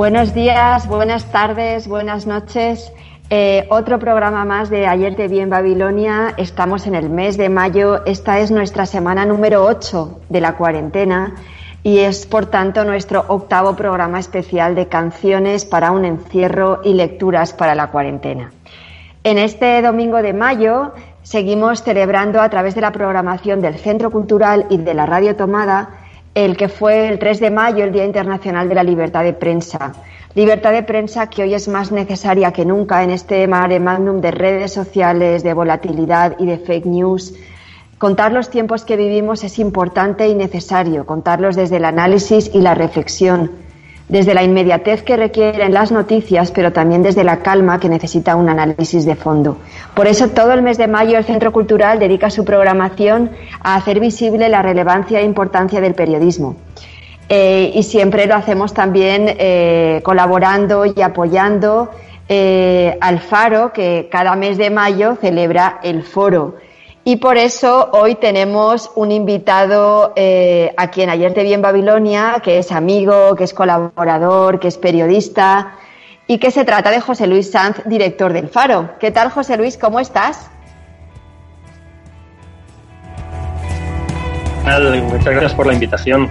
Buenos días, buenas tardes, buenas noches. Eh, otro programa más de Ayer te vi en Babilonia. Estamos en el mes de mayo. Esta es nuestra semana número 8 de la cuarentena y es por tanto nuestro octavo programa especial de canciones para un encierro y lecturas para la cuarentena. En este domingo de mayo seguimos celebrando a través de la programación del Centro Cultural y de la Radio Tomada el que fue el 3 de mayo, el Día Internacional de la Libertad de Prensa. Libertad de prensa que hoy es más necesaria que nunca en este mare magnum de redes sociales, de volatilidad y de fake news. Contar los tiempos que vivimos es importante y necesario, contarlos desde el análisis y la reflexión desde la inmediatez que requieren las noticias, pero también desde la calma que necesita un análisis de fondo. Por eso todo el mes de mayo el Centro Cultural dedica su programación a hacer visible la relevancia e importancia del periodismo. Eh, y siempre lo hacemos también eh, colaborando y apoyando eh, al Faro, que cada mes de mayo celebra el foro y por eso hoy tenemos un invitado eh, a quien ayer te vi en Babilonia, que es amigo, que es colaborador, que es periodista y que se trata de José Luis Sanz, director del Faro. ¿Qué tal, José Luis? ¿Cómo estás? Muchas gracias por la invitación.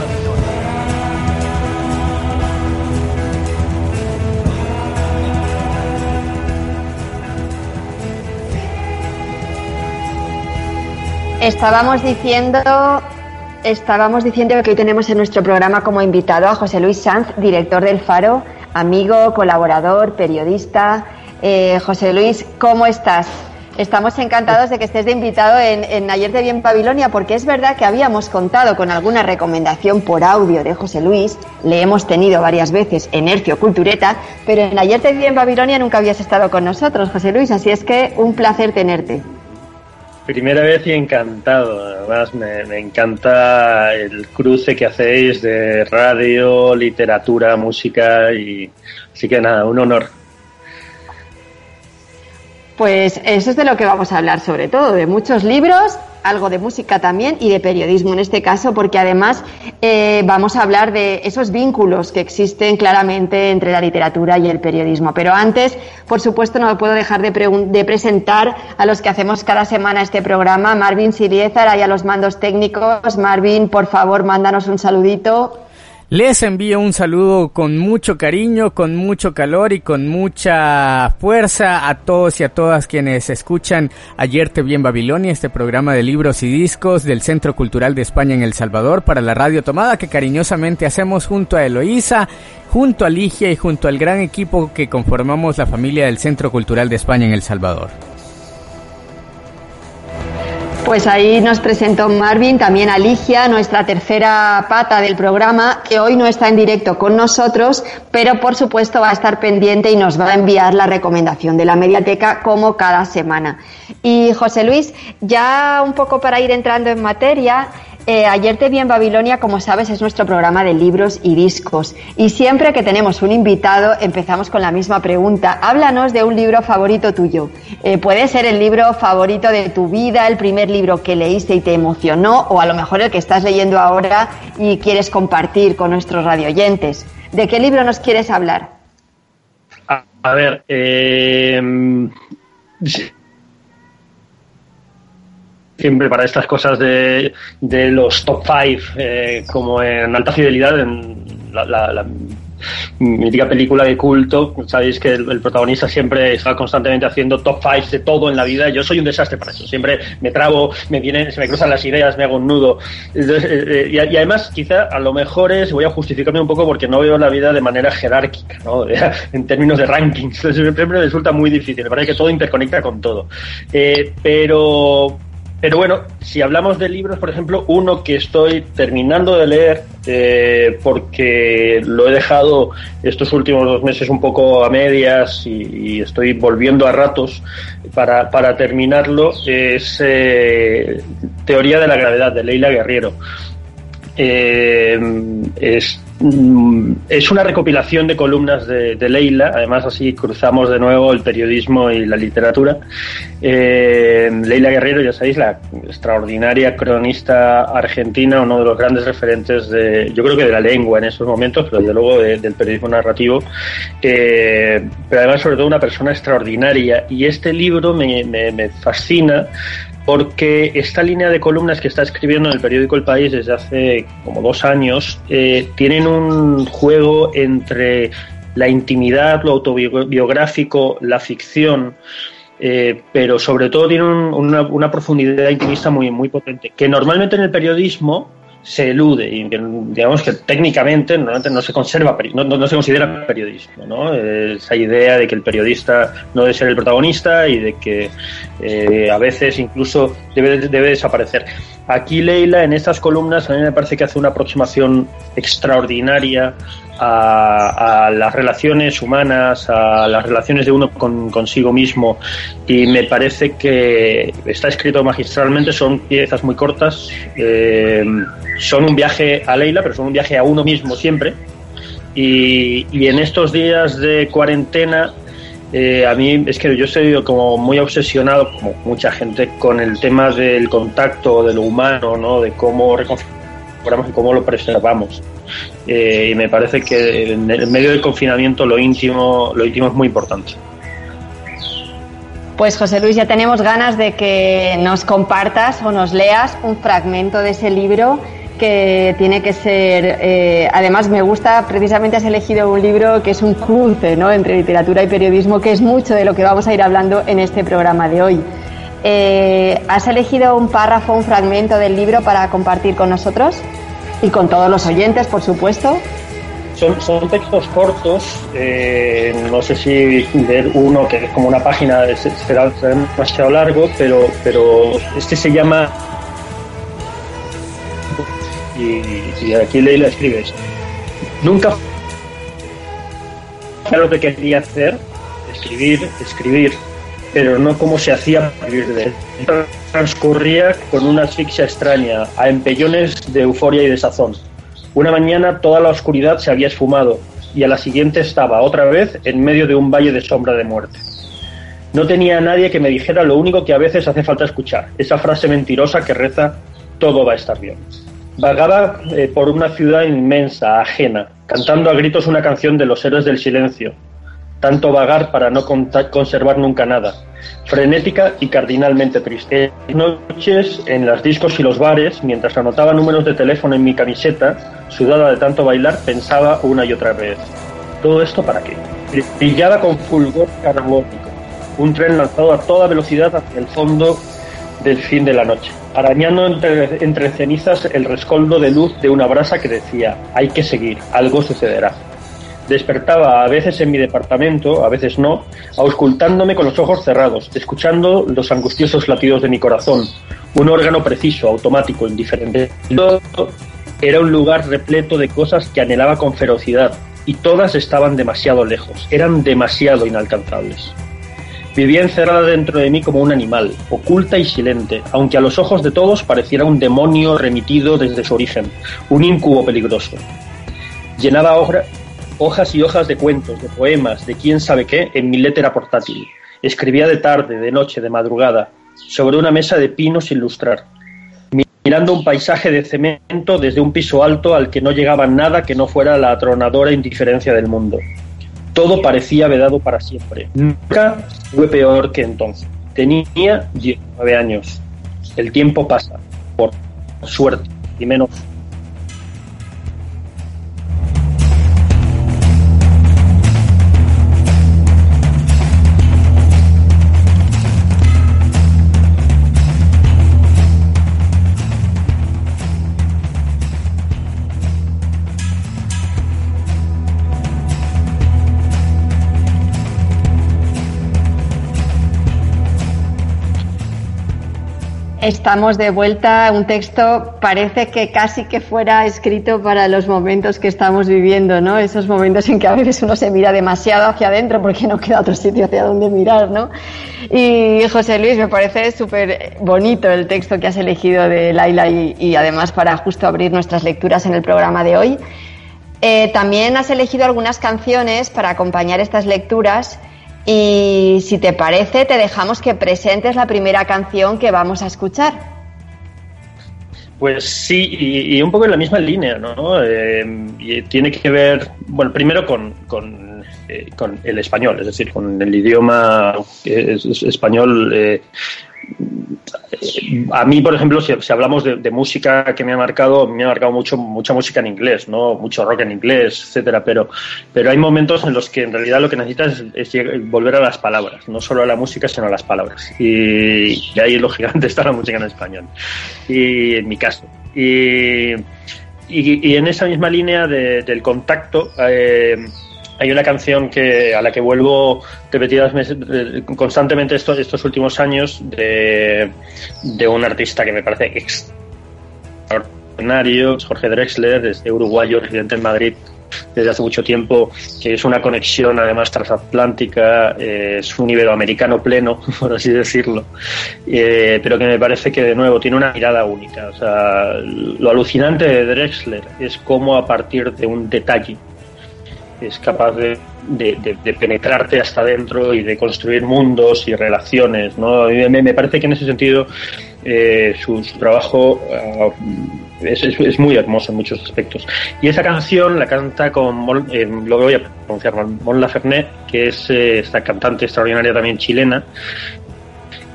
Estábamos diciendo, estábamos diciendo que hoy tenemos en nuestro programa como invitado a José Luis Sanz, director del Faro, amigo, colaborador, periodista. Eh, José Luis, ¿cómo estás? Estamos encantados de que estés de invitado en, Ayer de Bien Babilonia, porque es verdad que habíamos contado con alguna recomendación por audio de José Luis, le hemos tenido varias veces en Hercio Cultureta, pero en Ayer de Bien Babilonia nunca habías estado con nosotros, José Luis, así es que un placer tenerte. Primera vez y encantado. Además, me, encanta el cruce que hacéis de radio, literatura, música y así que nada, un honor. Pues eso es de lo que vamos a hablar sobre todo, de muchos libros algo de música también y de periodismo en este caso, porque además eh, vamos a hablar de esos vínculos que existen claramente entre la literatura y el periodismo. Pero antes, por supuesto, no puedo dejar de, de presentar a los que hacemos cada semana este programa, Marvin Siliezar, y a los mandos técnicos. Marvin, por favor, mándanos un saludito. Les envío un saludo con mucho cariño, con mucho calor y con mucha fuerza a todos y a todas quienes escuchan Ayer te vi en Babilonia, este programa de libros y discos del Centro Cultural de España en El Salvador para la Radio Tomada que cariñosamente hacemos junto a Eloísa, junto a Ligia y junto al gran equipo que conformamos la familia del Centro Cultural de España en El Salvador. Pues ahí nos presentó Marvin, también Alicia, nuestra tercera pata del programa, que hoy no está en directo con nosotros, pero por supuesto va a estar pendiente y nos va a enviar la recomendación de la mediateca como cada semana. Y José Luis, ya un poco para ir entrando en materia, Eh, Ayer te vi en Babilonia, como sabes, es nuestro programa de libros y discos. Y siempre que tenemos un invitado, empezamos con la misma pregunta. Háblanos de un libro favorito tuyo. Eh, puede ser el libro favorito de tu vida, el primer libro que leíste y te emocionó, o a lo mejor el que estás leyendo ahora y quieres compartir con nuestros radioyentes. ¿De qué libro nos quieres hablar? A, ver, eh, siempre para estas cosas de, los top five, eh, como en alta fidelidad, en la, mítica película de culto, sabéis que el, protagonista siempre está constantemente haciendo top five de todo en la vida. Yo soy un desastre para eso. Siempre me trabo, me vienen, se me cruzan las ideas, me hago un nudo. Eh, eh, y, además, quizá a lo mejor es, voy a justificarme un poco porque no veo la vida de manera jerárquica, ¿no? en términos de rankings. Siempre me resulta muy difícil. Me parece que todo interconecta con todo. pero pero bueno, si hablamos de libros, por ejemplo, uno que estoy terminando de leer eh, porque lo he dejado estos últimos dos meses un poco a medias y, estoy volviendo a ratos para, para terminarlo, es eh, Teoría de la Gravedad de Leila Guerriero. Eh, es es una recopilación de columnas de, Leila, además así cruzamos de nuevo el periodismo y la literatura. Eh, Leila Guerrero, ya sabéis, la extraordinaria cronista argentina, uno de los grandes referentes de, yo creo que de la lengua en esos momentos, pero desde luego del periodismo narrativo, eh, pero además sobre todo una persona extraordinaria. Y este libro me, me fascina porque esta línea de columnas que está escribiendo en el periódico El País desde hace como dos años eh, tienen un juego entre la intimidad, lo autobiográfico, la ficción, eh, pero sobre todo tiene una, una, profundidad intimista muy, muy potente, que normalmente en el periodismo se elude y digamos que técnicamente no se conserva no, no, se considera periodismo ¿no? esa idea de que el periodista no debe ser el protagonista y de que eh, a veces incluso debe, debe desaparecer aquí Leila en estas columnas a mí me parece que hace una aproximación extraordinaria a, las relaciones humanas, a las relaciones de uno con, consigo mismo y me parece que está escrito magistralmente, son piezas muy cortas, eh, son un viaje a Leila, pero son un viaje a uno mismo siempre y, en estos días de cuarentena eh, a mí es que yo estoy como muy obsesionado, como mucha gente, con el tema del contacto, de lo humano, ¿no? de cómo reconfiguramos y cómo lo preservamos. Eh, y me parece que en, medio del confinamiento lo íntimo, lo íntimo es muy importante. Pues José Luis, ya tenemos ganas de que nos compartas o nos leas un fragmento de ese libro que tiene que ser, eh, además me gusta, precisamente has elegido un libro que es un cruce ¿no? entre literatura y periodismo, que es mucho de lo que vamos a ir hablando en este programa de hoy. Eh, ¿Has elegido un párrafo, un fragmento del libro para compartir con nosotros? Y con todos los oyentes, por supuesto. Son, son textos cortos, eh, no sé si ver uno que es como una página será, demasiado largo, pero, pero este se llama y, y aquí Leila escribe Nunca fue lo que quería hacer, escribir, escribir, pero no como se hacía para vivir de él. Transcurría con una asfixia extraña, a empellones de euforia y de sazón. Una mañana toda la oscuridad se había esfumado y a la siguiente estaba otra vez en medio de un valle de sombra de muerte. No tenía a nadie que me dijera lo único que a veces hace falta escuchar, esa frase mentirosa que reza todo va a estar bien. Vagaba eh, por una ciudad inmensa, ajena, cantando a gritos una canción de los héroes del silencio, tanto vagar para no conservar nunca nada, frenética y cardinalmente triste. Noches en las discos y los bares, mientras anotaba números de teléfono en mi camiseta, sudada de tanto bailar, pensaba una y otra vez, ¿todo esto para qué? Brillaba con fulgor carbónico, un tren lanzado a toda velocidad hacia el fondo del fin de la noche, arañando entre, entre cenizas el rescoldo de luz de una brasa que decía, hay que seguir, algo sucederá. Despertaba a veces en mi departamento, a veces no, auscultándome con los ojos cerrados, escuchando los angustiosos latidos de mi corazón, un órgano preciso, automático, indiferente. Era un lugar repleto de cosas que anhelaba con ferocidad, y todas estaban demasiado lejos, eran demasiado inalcanzables. Vivía encerrada dentro de mí como un animal, oculta y silente, aunque a los ojos de todos pareciera un demonio remitido desde su origen, un incubo peligroso. Llenaba hojas y hojas de cuentos, de poemas, de quién sabe qué, en mi letra portátil. Escribía de tarde, de noche, de madrugada, sobre una mesa de pinos sin lustrar, mirando un paisaje de cemento desde un piso alto al que no llegaba nada que no fuera la atronadora indiferencia del mundo. Todo parecía vedado para siempre. Nunca fue peor que entonces. Tenía 19 años. El tiempo pasa, por suerte, y menos Estamos de vuelta. Un texto parece que casi que fuera escrito para los momentos que estamos viviendo, ¿no? Esos momentos en que a veces uno se mira demasiado hacia adentro porque no queda otro sitio hacia donde mirar, ¿no? Y José Luis, me parece súper bonito el texto que has elegido de Laila y, además para justo abrir nuestras lecturas en el programa de hoy. Eh, también has elegido algunas canciones para acompañar estas lecturas y si te parece, te dejamos que presentes la primera canción que vamos a escuchar. Pues sí, y, un poco en la misma línea, ¿no? Eh, y tiene que ver, bueno, primero con, con, eh, el español, es decir, con el idioma español. A mí, por ejemplo, si, hablamos de, música que me ha marcado, me ha marcado mucho mucha música en inglés, no mucho rock en inglés, etcétera. Pero, pero hay momentos en los que en realidad lo que necesitas es, volver a las palabras, no solo a la música, sino a las palabras. Y, ahí lógicamente está la música en español. Y en mi caso. Y, y, en esa misma línea del contacto. Eh, hay una canción que a la que vuelvo repetidas eh, constantemente estos, estos últimos años de, de un artista que me parece extraordinario, Jorge Drexler, desde uruguayo, residente en Madrid desde hace mucho tiempo, que es una conexión además transatlántica, eh, es un iberoamericano pleno, por así decirlo, eh, pero que me parece que de nuevo tiene una mirada única. O sea, lo alucinante de Drexler es cómo a partir de un detalle es capaz de, penetrarte hasta adentro y de construir mundos y relaciones. ¿no? Me, parece que en ese sentido eh, su, trabajo ah, es, muy hermoso en muchos aspectos. Y esa canción la canta con, eh, lo voy a pronunciar, Mon Laferne, que es eh, esta cantante extraordinaria también chilena,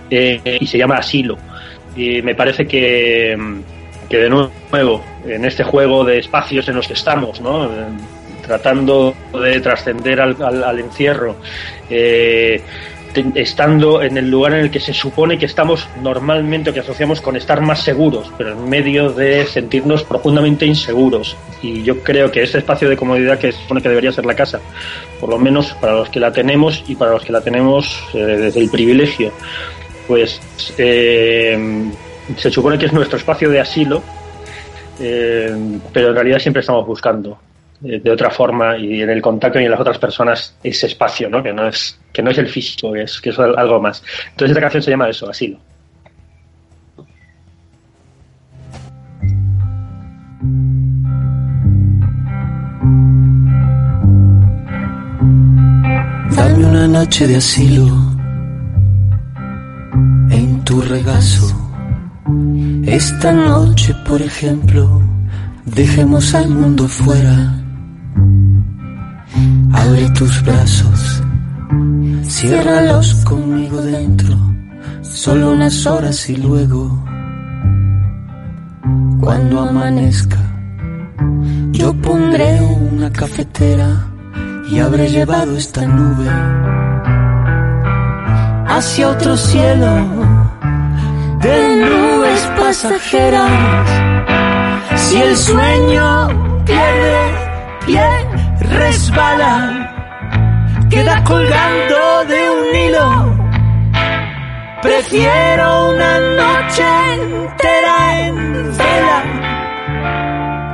y se llama Asilo. Y me parece que, que de nuevo, en este juego de espacios en los que estamos, ¿no? Tratando de trascender al, encierro, eh, estando en el lugar en el que se supone que estamos normalmente o que asociamos con estar más seguros, pero en medio de sentirnos profundamente inseguros. Y yo creo que ese espacio de comodidad que se supone que debería ser la casa, por lo menos para los que la tenemos y para los que la tenemos eh, desde el privilegio, pues eh, se supone que es nuestro espacio de asilo, pero en realidad siempre estamos buscando de otra forma y en el contacto y en las otras personas ese espacio, ¿no? Que no es, que no es el físico, que es, que es algo más. Entonces esta canción se llama eso, asilo. Dame una noche de asilo en tu regazo. Esta noche, por ejemplo, dejemos al mundo fuera Abre tus brazos, ciérralos conmigo dentro, solo unas horas y luego, cuando amanezca, yo pondré una cafetera y habré llevado esta nube hacia otro cielo de nubes pasajeras. Si el sueño pierde pie, resbala, queda colgando de un hilo. Prefiero una noche entera en vela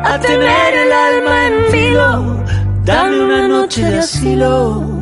a tener el alma en vilo. Dame una noche de asilo.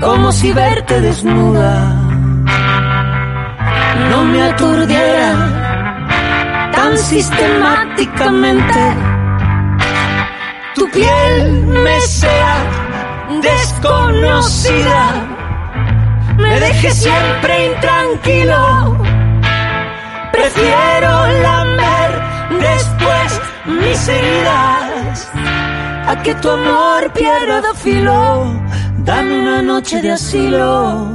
como si verte desnuda no me aturdiera tan sistemáticamente. Tu piel me sea desconocida, me deje siempre intranquilo. Prefiero lamer después mis heridas a que tu amor pierda filo. Dame una noche de asilo.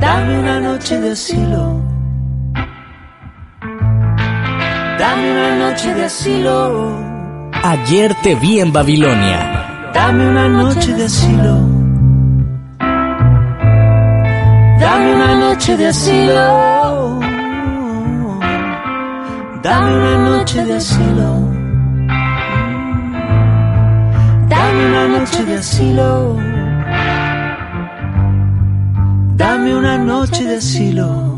Dame una noche de asilo. Dame una noche de asilo. Ayer te vi en Babilonia. Dame una noche de asilo. Dame una noche de asilo. Dame una noche de asilo. Dame una noche de asilo.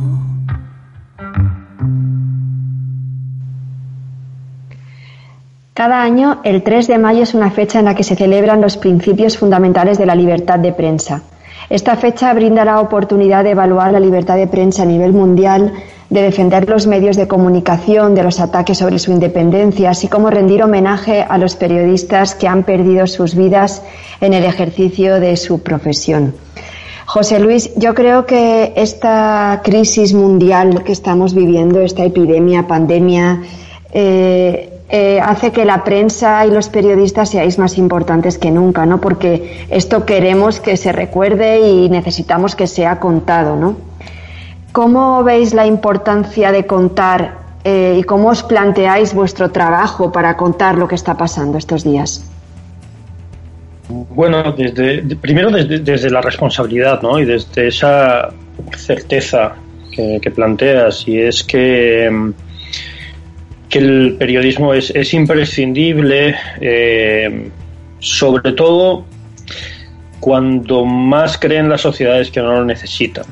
Cada año, el 3 de mayo es una fecha en la que se celebran los principios fundamentales de la libertad de prensa. Esta fecha brinda la oportunidad de evaluar la libertad de prensa a nivel mundial, de defender los medios de comunicación de los ataques sobre su independencia, así como rendir homenaje a los periodistas que han perdido sus vidas en el ejercicio de su profesión. José Luis, yo creo que esta crisis mundial que estamos viviendo, esta epidemia, pandemia, eh, eh, hace que la prensa y los periodistas seáis más importantes que nunca, ¿no? Porque esto queremos que se recuerde y necesitamos que sea contado, ¿no? ¿Cómo veis la importancia de contar eh, y cómo os planteáis vuestro trabajo para contar lo que está pasando estos días? Bueno, primero desde, desde la responsabilidad, ¿no? Y desde esa certeza que, planteas, y es que que el periodismo es, es imprescindible, eh, sobre todo cuando más creen las sociedades que no lo necesitan.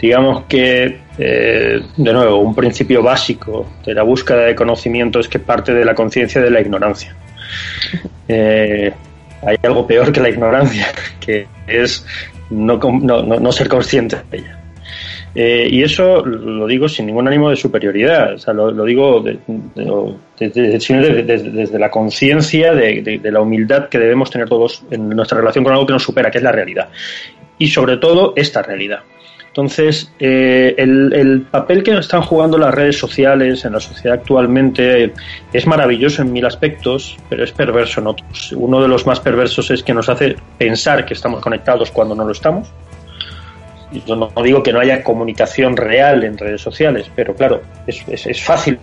Digamos que, eh, de nuevo, un principio básico de la búsqueda de conocimiento es que parte de la conciencia de la ignorancia. Eh, hay algo peor que la ignorancia, que es no, no, no ser consciente de ella. Eh, y eso lo digo sin ningún ánimo de superioridad, o sea, lo, lo digo de, de, desde la conciencia de, la humildad que debemos tener todos en nuestra relación con algo que nos supera, que es la realidad. Y sobre todo esta realidad. Entonces, eh, el, el, papel que están jugando las redes sociales en la sociedad actualmente es maravilloso en mil aspectos, pero es perverso en otros. Uno de los más perversos es que nos hace pensar que estamos conectados cuando no lo estamos no digo que no haya comunicación real en redes sociales, pero claro, es fácil.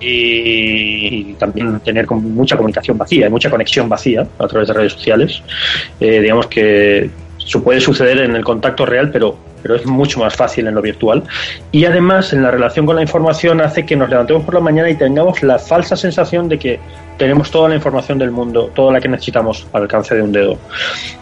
Y, y, también tener mucha comunicación vacía, mucha conexión vacía a través de redes sociales. Eh, digamos que eso puede suceder en el contacto real, pero, pero es mucho más fácil en lo virtual. Y además, en la relación con la información, hace que nos levantemos por la mañana y tengamos la falsa sensación de que tenemos toda la información del mundo, toda la que necesitamos al alcance de un dedo.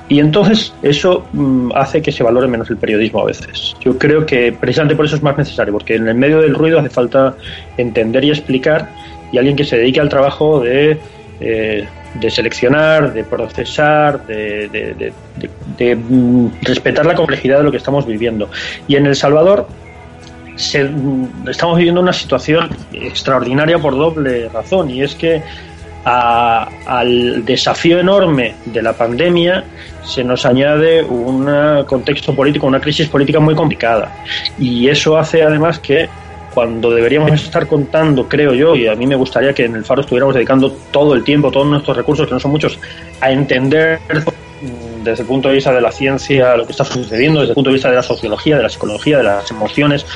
Y entonces eso mmm, hace que se valore menos el periodismo a veces. Yo creo que precisamente por eso es más necesario, porque en el medio del ruido hace falta entender y explicar y alguien que se dedique al trabajo de eh, de seleccionar, de procesar, de, de, de, respetar la complejidad de lo que estamos viviendo. Y en El Salvador se, estamos viviendo una situación extraordinaria por doble razón, y es que a, al desafío enorme de la pandemia se nos añade un contexto político, una crisis política muy complicada. Y eso hace además que cuando deberíamos estar contando, creo yo, y a mí me gustaría que en el Faro estuviéramos dedicando todo el tiempo, todos nuestros recursos, que no son muchos, a entender desde el punto de vista de la ciencia lo que está sucediendo, desde el punto de vista de la sociología, de la psicología, de las emociones,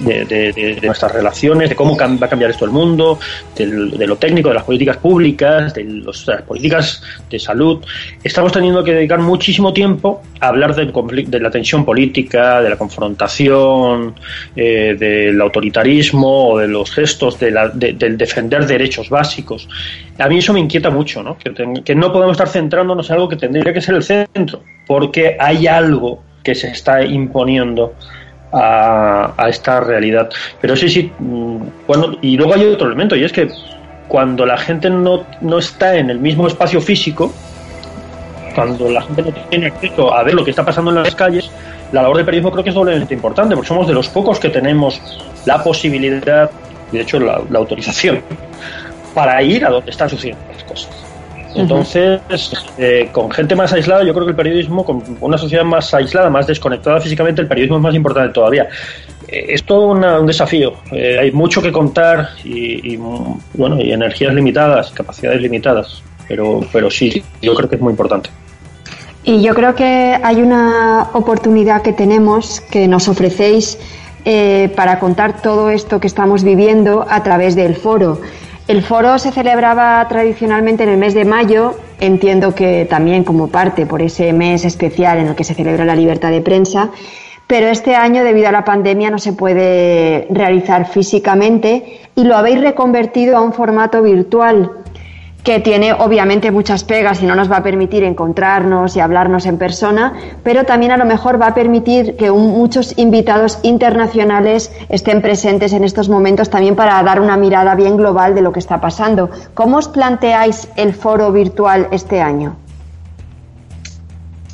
de, nuestras relaciones, de cómo va a cambiar esto el mundo, de lo técnico, de las políticas públicas, de, las políticas de salud. Estamos teniendo que dedicar muchísimo tiempo a hablar del de la tensión política, de la confrontación, eh, del autoritarismo o de los gestos, de del defender derechos básicos. A mí eso me inquieta mucho, ¿no? Que, que no podemos estar centrándonos en algo que tendría que ser el centro, porque hay algo que se está imponiendo a, esta realidad. Pero sí, sí, bueno, mm, y luego hay otro elemento, y es que cuando la gente no, no está en el mismo espacio físico, cuando la gente no tiene acceso a ver lo que está pasando en las calles, la labor de periodismo creo que es doblemente importante, porque somos de los pocos que tenemos la posibilidad, de hecho la, la autorización, para ir a donde están sucediendo las cosas. Entonces, eh, con gente más aislada, yo creo que el periodismo, con una sociedad más aislada, más desconectada físicamente, el periodismo es más importante todavía. Eh, es todo un desafío. Eh, hay mucho que contar y, bueno, y energías limitadas, capacidades limitadas. Pero, pero sí, yo creo que es muy importante. Y yo creo que hay una oportunidad que tenemos, que nos ofrecéis para contar todo esto que estamos viviendo a través del foro. El foro se celebraba tradicionalmente en el mes de mayo, entiendo que también como parte por ese mes especial en el que se celebra la libertad de prensa, pero este año debido a la pandemia no se puede realizar físicamente y lo habéis reconvertido a un formato virtual que tiene obviamente muchas pegas y no nos va a permitir encontrarnos y hablarnos en persona, pero también a lo mejor va a permitir que muchos invitados internacionales estén presentes en estos momentos también para dar una mirada bien global de lo que está pasando. ¿Cómo os planteáis el foro virtual este año?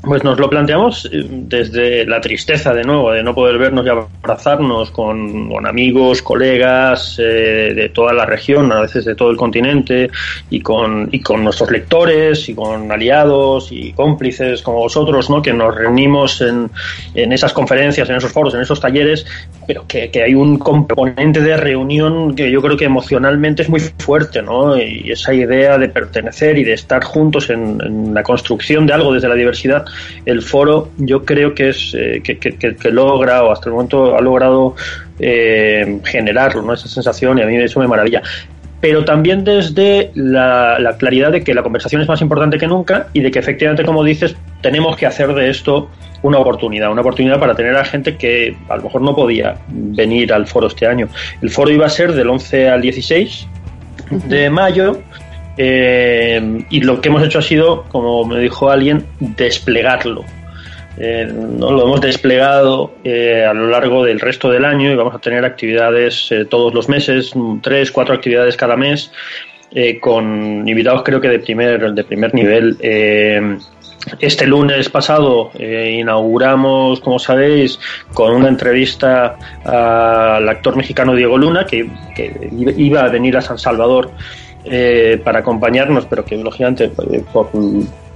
Pues nos lo planteamos eh, desde la tristeza, de nuevo, de no poder vernos y abrazarnos con, amigos, colegas eh, de toda la región, a veces de todo el continente, y con, y con nuestros lectores, y con aliados y cómplices como vosotros, ¿no? que nos reunimos en, en esas conferencias, en esos foros, en esos talleres, pero que, que, hay un componente de reunión que yo creo que emocionalmente es muy fuerte, ¿no? y esa idea de pertenecer y de estar juntos en, la construcción de algo desde la diversidad el foro yo creo que es eh, que, logra o hasta el momento ha logrado eh, generarlo, ¿no? esa sensación y a mí eso me maravilla pero también desde la, claridad de que la conversación es más importante que nunca y de que efectivamente, como dices, tenemos que hacer de esto una oportunidad, una oportunidad para tener a gente que a lo mejor no podía venir al foro este año. El foro iba a ser del 11 al 16 de mayo eh, y lo que hemos hecho ha sido, como me dijo alguien, desplegarlo. Eh, ¿no? Lo hemos desplegado eh, a lo largo del resto del año y vamos a tener actividades todos los meses, tres, cuatro actividades cada mes, con invitados creo que de primer, de primer nivel. Este lunes pasado inauguramos, como sabéis, con una entrevista al actor mexicano Diego Luna, que, que, iba a venir a San Salvador eh, para acompañarnos, pero que lógicamente eh, por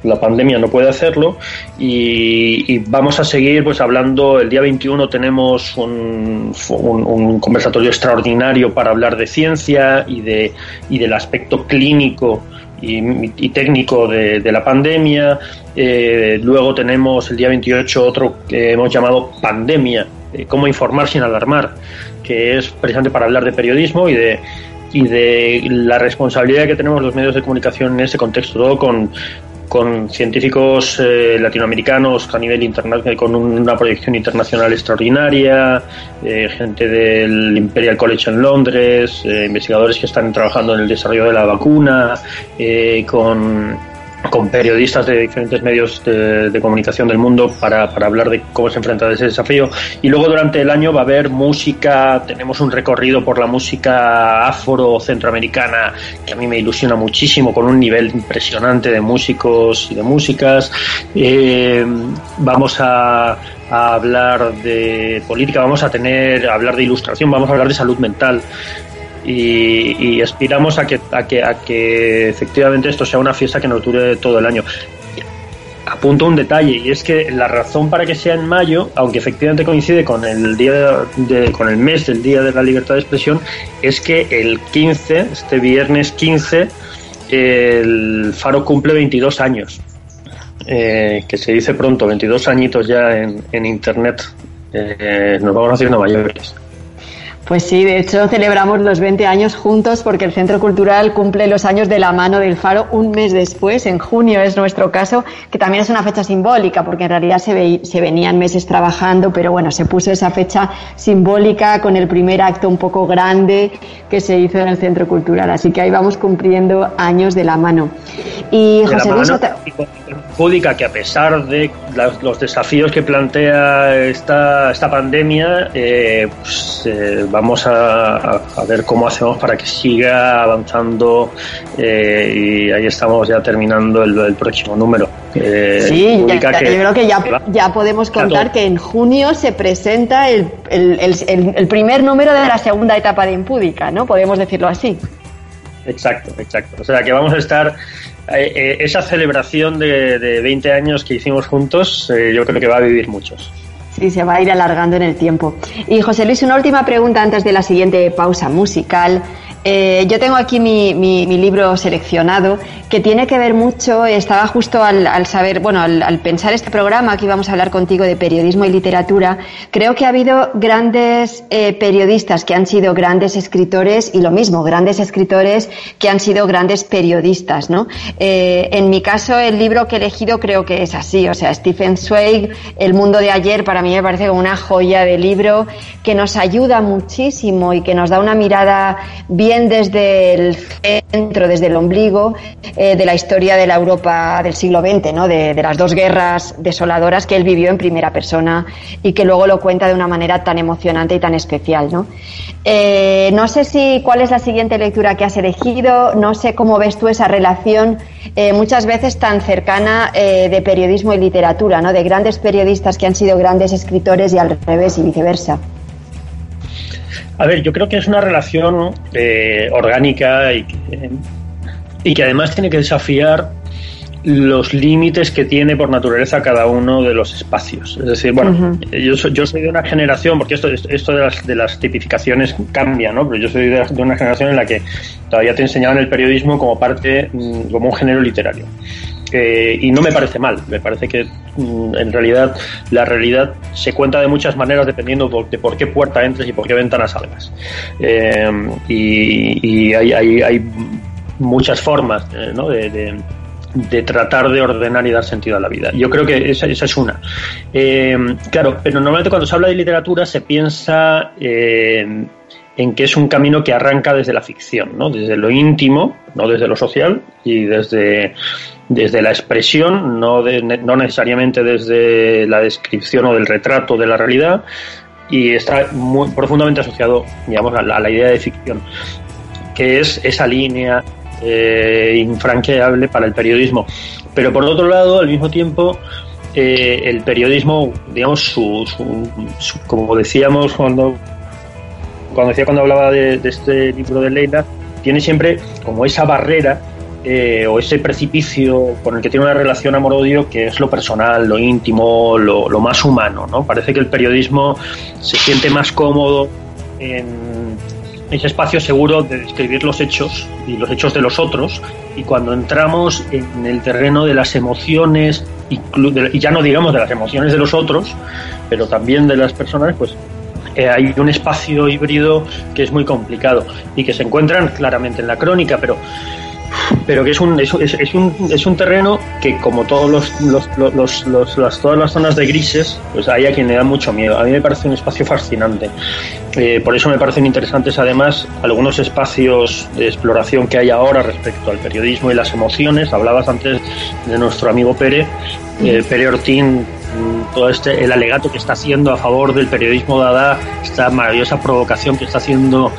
la pandemia no puede hacerlo y, vamos a seguir pues hablando. El día 21 tenemos un, conversatorio extraordinario para hablar de ciencia y de y del aspecto clínico y, técnico de, la pandemia. Eh, luego tenemos el día 28 otro que hemos llamado pandemia cómo informar sin alarmar que es precisamente para hablar de periodismo y de y de la responsabilidad que tenemos los medios de comunicación en ese contexto, todo con, con científicos eh, latinoamericanos a nivel internacional, con una proyección internacional extraordinaria, eh, gente del Imperial College en Londres, eh, investigadores que están trabajando en el desarrollo de la vacuna, con con periodistas de diferentes medios de, comunicación del mundo para, para, hablar de cómo se enfrenta ese desafío. Y luego durante el año va a haber música, tenemos un recorrido por la música afro-centroamericana que a mí me ilusiona muchísimo, con un nivel impresionante de músicos y de músicas. Eh, vamos a, a hablar de política, vamos a tener, a hablar de ilustración, vamos a hablar de salud mental y, aspiramos a que, a, que, a que efectivamente esto sea una fiesta que nos dure todo el año. Apunto un detalle y es que la razón para que sea en mayo, aunque efectivamente coincide con el día de, con el mes del Día de la Libertad de Expresión, es que el 15, este viernes 15, el Faro cumple 22 años. Eh, que se dice pronto, 22 añitos ya en, en Internet eh, nos vamos haciendo mayores. Pues sí, de hecho celebramos los 20 años juntos porque el Centro Cultural cumple los años de la mano del Faro un mes después, en junio es nuestro caso, que también es una fecha simbólica porque en realidad se, se venían meses trabajando, pero bueno, se puso esa fecha simbólica con el primer acto un poco grande que se hizo en el Centro Cultural, así que ahí vamos cumpliendo años de la mano. Y José Luis... Pública que a pesar de los desafíos que plantea esta, esta pandemia, eh, pues, eh, vamos a, ver cómo hacemos para que siga avanzando eh, y ahí estamos ya terminando el, próximo número. Eh, sí, yo creo que ya, ya podemos contar que en junio se presenta el, el, primer número de la segunda etapa de Impúdica, ¿no? Podemos decirlo así. Exacto, exacto. O sea que vamos a estar eh, esa celebración de, de, 20 años que hicimos juntos, yo creo que va a vivir muchos. Sí, se va a ir alargando en el tiempo. Y José Luis, una última pregunta antes de la siguiente pausa musical. Eh, yo tengo aquí mi, mi, libro seleccionado que tiene que ver mucho, estaba justo al, saber, bueno, al, pensar este programa, aquí vamos a hablar contigo de periodismo y literatura, creo que ha habido grandes eh, periodistas que han sido grandes escritores y lo mismo, grandes escritores que han sido grandes periodistas, ¿no? Eh, en mi caso, el libro que he elegido creo que es así, o sea, Stephen Zweig, El mundo de ayer, para mí me parece como una joya de libro que nos ayuda muchísimo y que nos da una mirada bien desde el centro, desde el ombligo eh, de la historia de la Europa del siglo XX, ¿no? De, las dos guerras desoladoras que él vivió en primera persona y que luego lo cuenta de una manera tan emocionante y tan especial. ¿no? Eh, no sé si cuál es la siguiente lectura que has elegido, no sé cómo ves tú esa relación eh, muchas veces tan cercana de periodismo y literatura, ¿no? de grandes periodistas que han sido grandes escritores y al revés y viceversa. A ver, yo creo que es una relación eh, orgánica y que, además tiene que desafiar los límites que tiene por naturaleza cada uno de los espacios. Es decir, bueno, yo, soy, yo soy de una generación, porque esto, esto de, las, de las tipificaciones cambia, ¿no? Pero yo soy de, de una generación en la que todavía te enseñaban el periodismo como parte, mm, como un género literario. Eh, y no me parece mal, me parece que mm, en realidad la realidad se cuenta de muchas maneras dependiendo de por qué puerta entres y por qué ventana salgas. Eh, y, hay, muchas formas eh, de, tratar de ordenar y dar sentido a la vida. Yo creo que esa, es una. claro, pero normalmente cuando se habla de literatura se piensa en que es un camino que arranca desde la ficción, ¿no? desde lo íntimo, no desde lo social y desde desde la expresión, no, no necesariamente desde la descripción o del retrato de la realidad, y está muy profundamente asociado, digamos, a la, idea de ficción, que es esa línea eh, infranqueable para el periodismo. Pero por otro lado, al mismo tiempo, eh, el periodismo, digamos, su, como decíamos cuando, cuando decía cuando hablaba de, este libro de Leila, tiene siempre como esa barrera eh, o ese precipicio con el que tiene una relación amor-odio que es lo personal, lo íntimo, lo, más humano. ¿no? Parece que el periodismo se siente más cómodo en ese espacio seguro de describir los hechos y los hechos de los otros y cuando entramos en el terreno de las emociones y ya no digamos de las emociones de los otros pero también de las personas pues eh, hay un espacio híbrido que es muy complicado y que se encuentran claramente en la crónica pero pero que es un, es, es, un, es un terreno que como todos los, los, los, las, todas las zonas de grises, pues hay a quien le da mucho miedo. A mí me parece un espacio fascinante. Eh, por eso me parecen interesantes además algunos espacios de exploración que hay ahora respecto al periodismo y las emociones. Hablabas antes de nuestro amigo Pere, eh, Pere Ortín mm, todo este el alegato que está haciendo a favor del periodismo dada esta maravillosa provocación que está haciendo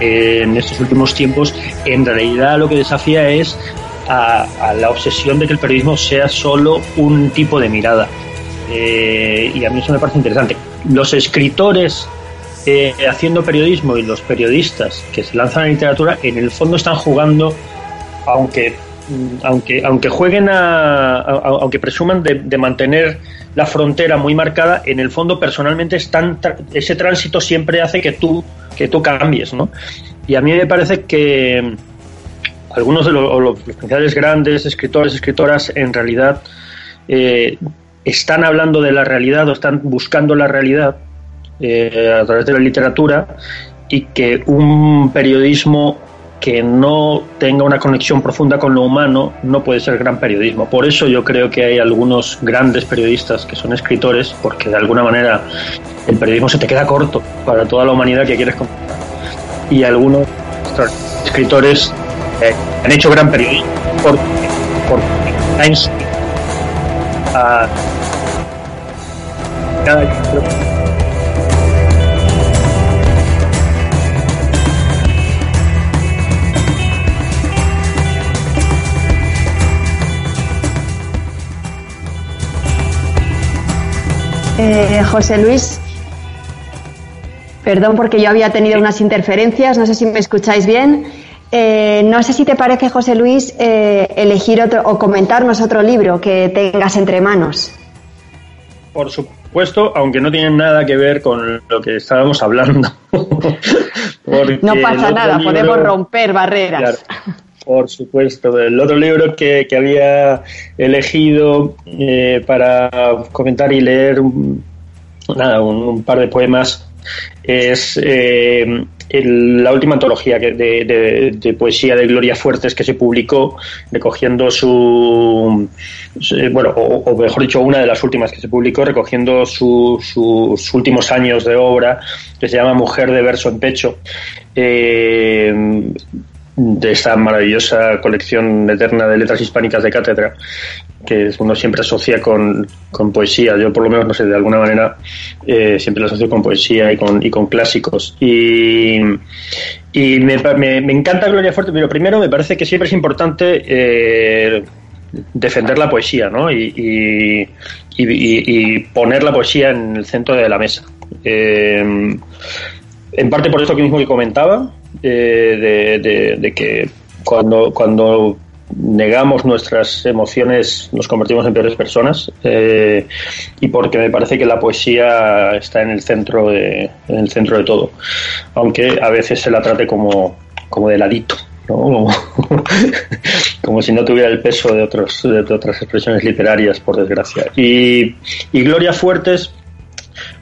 en estos últimos tiempos, en realidad lo que desafía es a, la obsesión de que el periodismo sea solo un tipo de mirada. Eh, y a mí eso me parece interesante. Los escritores eh, haciendo periodismo y los periodistas que se lanzan a la literatura, en el fondo están jugando, aunque aunque aunque jueguen a, aunque presuman de, mantener la frontera muy marcada en el fondo personalmente están ese tránsito siempre hace que tú que tú cambies, ¿no? Y a mí me parece que algunos de los, principales grandes escritores, escritoras, en realidad eh, están hablando de la realidad o están buscando la realidad eh, a través de la literatura y que un periodismo que no tenga una conexión profunda con lo humano no puede ser gran periodismo. Por eso yo creo que hay algunos grandes periodistas que son escritores, porque de alguna manera el periodismo se te queda corto para toda la humanidad que quieres contar. Y algunos escritores eh, han hecho gran periodismo porque, porque Eh, José Luis, perdón porque yo había tenido unas interferencias, no sé si me escucháis bien. Eh, no sé si te parece, José Luis, eh, elegir otro o comentarnos otro libro que tengas entre manos. Por supuesto, aunque no tiene nada que ver con lo que estábamos hablando. no pasa nada, podemos romper barreras. Por supuesto. El otro libro que, había elegido eh, para comentar y leer un, nada, un, par de poemas es eh, la última antología de, poesía de Gloria Fuertes que se publicó recogiendo su, bueno o, mejor dicho una de las últimas que se publicó recogiendo sus últimos años de obra que se llama Mujer de verso en pecho eh, de esta maravillosa colección eterna de letras hispánicas de cátedra que uno siempre asocia con, poesía. Yo, por lo menos, no sé, de alguna manera eh, siempre lo asocio con poesía y con, y con clásicos. Y, y me, me, encanta Gloria Fuerte, pero primero me parece que siempre es importante eh, defender la poesía ¿no? y, y, poner la poesía en el centro de la mesa. Eh, en parte por que mismo que comentaba, eh, de, que cuando, cuando negamos nuestras emociones nos convertimos en peores personas eh, y porque me parece que la poesía está en el centro de, en el centro de todo aunque a veces se la trate como, como de ladito ¿no? como, si no tuviera el peso de, otros, de otras expresiones literarias por desgracia y, y Gloria Fuertes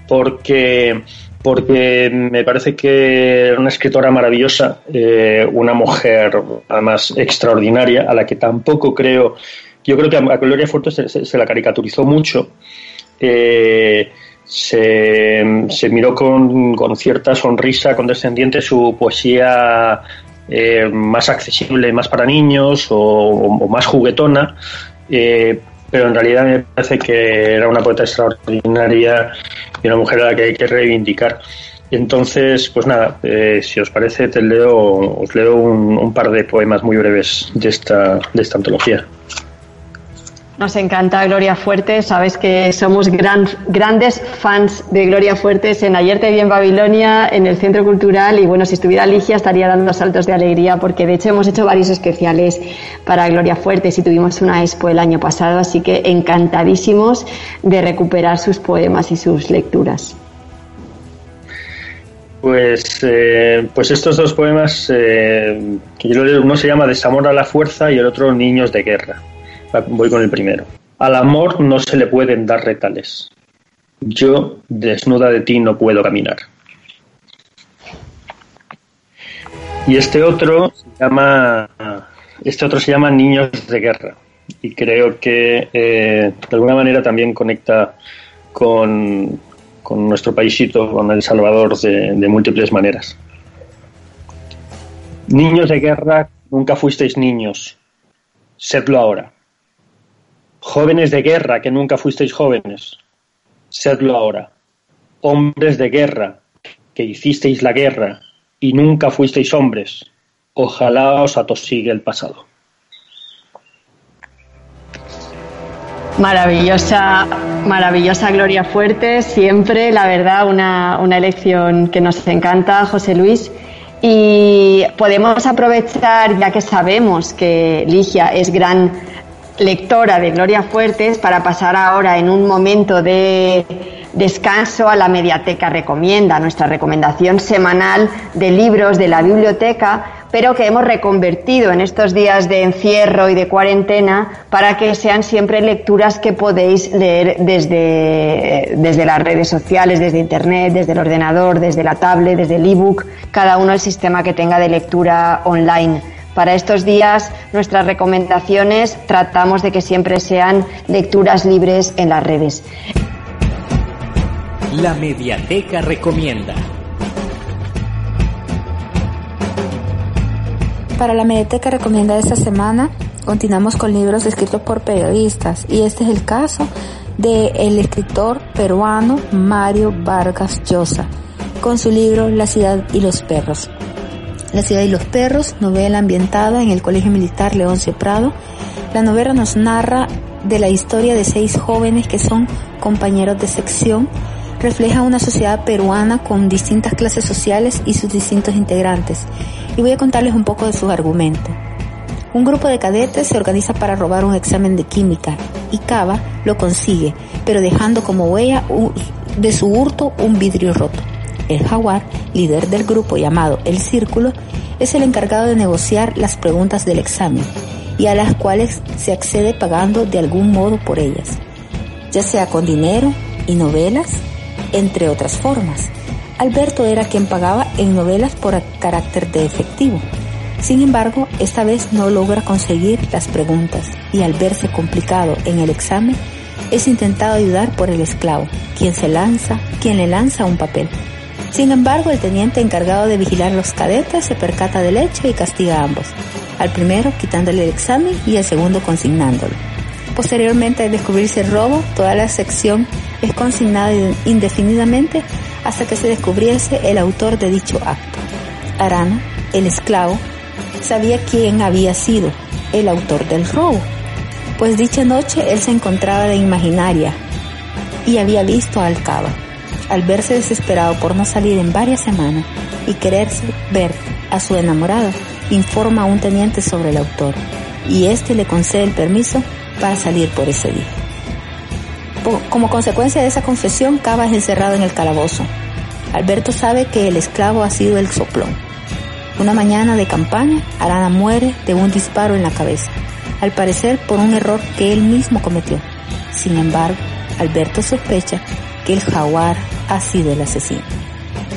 porque porque me parece que era una escritora maravillosa, eh, una mujer además extraordinaria, a la que tampoco creo, yo creo que a Gloria Fuertes se, la caricaturizó mucho. Eh, se, miró con, cierta sonrisa condescendiente su poesía eh, más accesible, más para niños o, más juguetona, pero en realidad me parece que era una poeta extraordinaria y una mujer a la que hay que reivindicar. Entonces, pues nada, eh, si os parece, te leo, os leo un, par de poemas muy breves de esta, de esta antología. Nos encanta Gloria Fuertes, sabes que somos gran, grandes fans de Gloria Fuertes en Ayer te vi en Babilonia, en el Centro Cultural y bueno, si estuviera Ligia estaría dando saltos de alegría porque de hecho hemos hecho varios especiales para Gloria Fuertes y tuvimos una expo el año pasado, así que encantadísimos de recuperar sus poemas y sus lecturas. Pues, eh, pues estos dos poemas, eh, uno se llama Desamor a la fuerza y el otro Niños de guerra. Voy con el primero. Al amor no se le pueden dar retales. Yo, desnuda de ti, no puedo caminar. Y este otro se llama, este otro se llama Niños de Guerra. Y creo que eh, de alguna manera también conecta con, con nuestro paísito, con El Salvador, de, de múltiples maneras. Niños de guerra, nunca fuisteis niños. Sedlo ahora. Jóvenes de guerra que nunca fuisteis jóvenes, sedlo ahora. Hombres de guerra que hicisteis la guerra y nunca fuisteis hombres, ojalá os atosigue el pasado. Maravillosa, maravillosa Gloria Fuerte, siempre, la verdad, una, una elección que nos encanta, José Luis. Y podemos aprovechar, ya que sabemos que Ligia es gran lectora de Gloria Fuertes para pasar ahora en un momento de descanso a la Mediateca Recomienda, nuestra recomendación semanal de libros de la biblioteca pero que hemos reconvertido en estos días de encierro y de cuarentena para que sean siempre lecturas que podéis leer desde, desde las redes sociales, desde Internet, desde el ordenador, desde la tablet, desde el ebook, cada uno el sistema que tenga de lectura online. Para estos días, nuestras recomendaciones tratamos de que siempre sean lecturas libres en las redes. La Mediateca Recomienda. Para la Mediateca Recomienda de esta semana, continuamos con libros escritos por periodistas y este es el caso del escritor peruano Mario Vargas Llosa con su libro La ciudad y los perros. La ciudad y los perros, novela ambientada en el Colegio Militar Leoncio Prado. La novela nos narra de la historia de seis jóvenes que son compañeros de sección refleja una sociedad peruana con distintas clases sociales y sus distintos integrantes. Y voy a contarles un poco de sus argumentos. Un grupo de cadetes se organiza para robar un examen de química y Cava lo consigue, pero dejando como huella de su hurto un vidrio roto. El jaguar, líder del grupo llamado El Círculo, es el encargado de negociar las preguntas del examen y a las cuales se accede pagando de algún modo por ellas, ya sea con dinero y novelas entre otras formas. Alberto era quien pagaba en novelas por carácter de efectivo. Sin embargo, esta vez no logra conseguir las preguntas y al verse complicado en el examen, es intentado ayudar por el esclavo, quien se lanza, quien le lanza un papel. Sin embargo, el teniente encargado de vigilar los cadetes se percata del hecho y castiga a ambos, al primero quitándole el examen y al segundo consignándolo. Posteriormente, al descubrirse el robo, toda la sección es consignada indefinidamente hasta que se descubriese el autor de dicho acto. Arana, el esclavo, sabía quién había sido el autor del robo, pues dicha noche él se encontraba de imaginaria y había visto a Alcaba. Al verse desesperado por no salir en varias semanas y quererse ver a su enamorada, informa a un teniente sobre el autor y éste le concede el permiso para salir por ese día. Como consecuencia de esa confesión, Cava es encerrado en el calabozo. Alberto sabe que el esclavo ha sido el soplón. Una mañana de campaña, Arana muere de un disparo en la cabeza, al parecer por un error que él mismo cometió. Sin embargo, Alberto sospecha que el jaguar ha sido el asesino,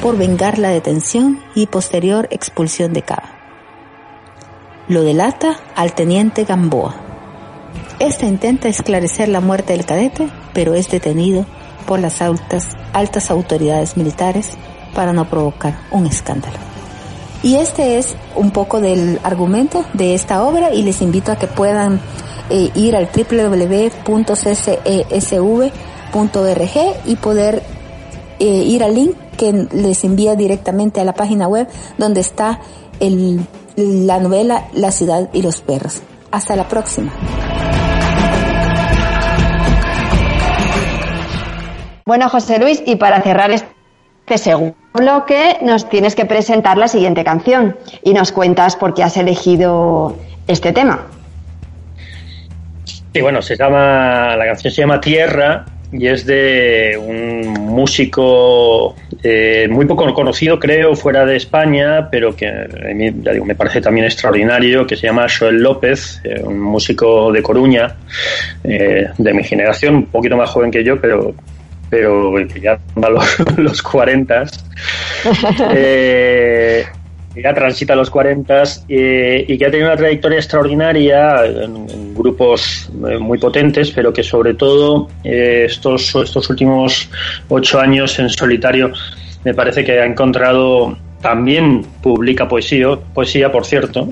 por vengar la detención y posterior expulsión de Cava. Lo delata al teniente Gamboa, este intenta esclarecer la muerte del cadete, pero es detenido por las altas, altas autoridades militares para no provocar un escándalo. Y este es un poco del argumento de esta obra y les invito a que puedan eh, ir al www.csesv.org y poder eh, ir al link que les envía directamente a la página web donde está la novela La ciudad y los perros. Hasta la próxima. Bueno, José Luis, y para cerrar este segundo bloque, nos tienes que presentar la siguiente canción y nos cuentas por qué has elegido este tema. Sí, bueno, se llama, la canción se llama Tierra y es de un músico eh, muy poco conocido, creo, fuera de España, pero que ya digo, me parece también extraordinario, que se llama Joel López, eh, un músico de Coruña, eh, de mi generación, un poquito más joven que yo, pero pero que ya los, los 40, eh, ya transita los 40 eh, y que ha tenido una trayectoria extraordinaria en, grupos eh, muy potentes, pero que sobre todo estos, estos últimos ocho años en solitario me parece que ha encontrado, también publica poesía, poesía por cierto,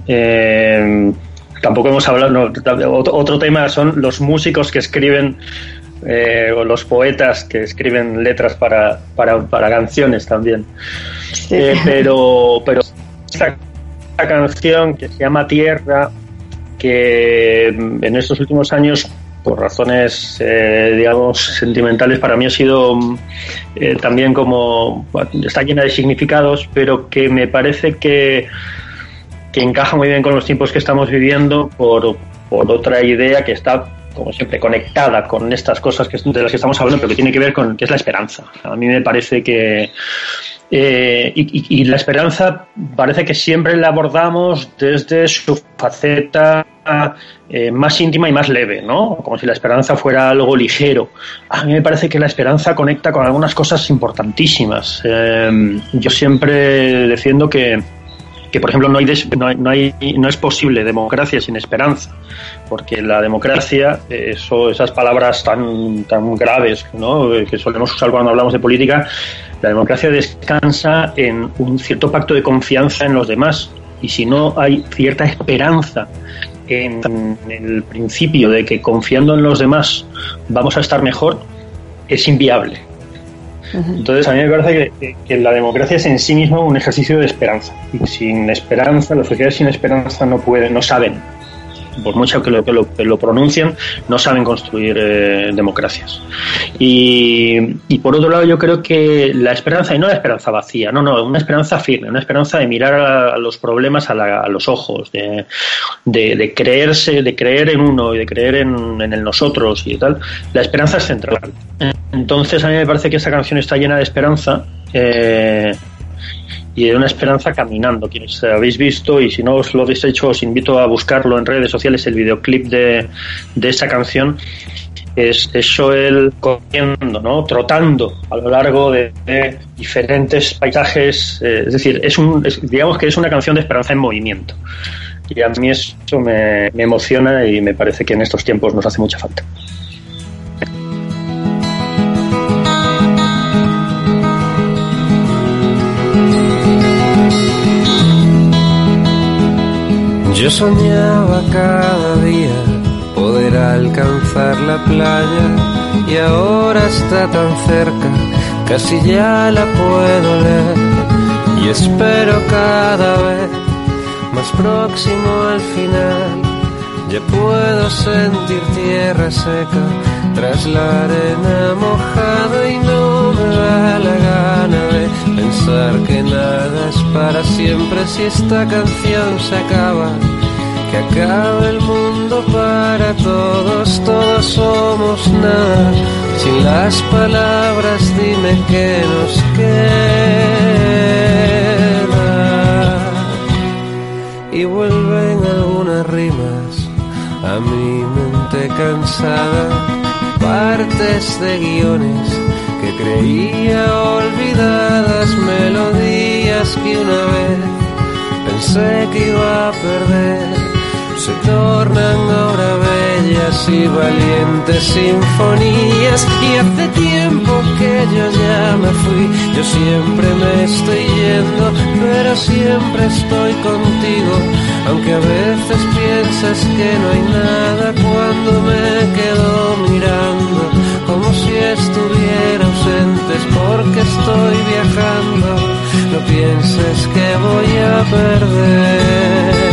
tampoco hemos hablado, otro tema son los músicos que escriben eh, o los poetas que escriben letras para, para, canciones también. Eh, pero, pero esta, canción que se llama Tierra, que en estos últimos años por razones, eh, digamos, sentimentales, para mí ha sido también como, está llena de significados, pero que me parece que, que encaja muy bien con los tiempos que estamos viviendo por, por otra idea que está como siempre, conectada con estas cosas que, de las que estamos hablando, pero que tiene que ver con que es la esperanza. A mí me parece que Eh, y, la esperanza parece que siempre la abordamos desde su faceta eh, más íntima y más leve, ¿no? Como si la esperanza fuera algo ligero. A mí me parece que la esperanza conecta con algunas cosas importantísimas. Eh, yo siempre defiendo que, que por ejemplo no hay, no hay, no es posible democracia sin esperanza porque la democracia eso, esas palabras tan tan graves ¿no? que solemos usar cuando hablamos de política la democracia descansa en un cierto pacto de confianza en los demás y si no hay cierta esperanza en el principio de que confiando en los demás vamos a estar mejor es inviable entonces, a mí me parece que, la democracia es en sí misma un ejercicio de esperanza. Y sin esperanza, las sociedades sin esperanza no pueden, no saben por mucho que lo, que lo, lo pronuncian, no saben construir eh, democracias. Y, y, por otro lado, yo creo que la esperanza, y no la esperanza vacía, no, no, una esperanza firme, una esperanza de mirar a, los problemas a, a los ojos, de, de, creerse, de creer en uno y de creer en, en, el nosotros y tal, la esperanza es central. Entonces, a mí me parece que esta canción está llena de esperanza. Eh, y de una esperanza caminando. Quienes habéis visto, y si no os lo habéis hecho, os invito a buscarlo en redes sociales, el videoclip de, de esa canción. Es, eso él corriendo, ¿no? trotando a lo largo de, diferentes paisajes. Eh, es decir, es un, digamos que es una canción de esperanza en movimiento. Y a mí eso me, me emociona y me parece que en estos tiempos nos hace mucha falta. Yo soñaba cada día poder alcanzar la playa y ahora está tan cerca, casi ya la puedo leer y espero cada vez más próximo al final. Ya puedo sentir tierra seca tras la arena mojada y no me da la gana de pensar que nada es para siempre si esta canción se acaba que acabe el mundo para todos, todos somos nada. Sin las palabras dime qué nos queda. Y vuelven algunas rimas a mi mente cansada, partes de guiones que creía olvidadas, melodías que una vez pensé que iba a perder se tornan ahora bellas y valientes sinfonías. Y hace tiempo que yo ya me fui, yo siempre me estoy yendo, pero siempre estoy contigo, aunque a veces piensas que no hay nada cuando me quedo mirando, como si estuviera ausente, porque estoy viajando, no pienses que voy a perderme.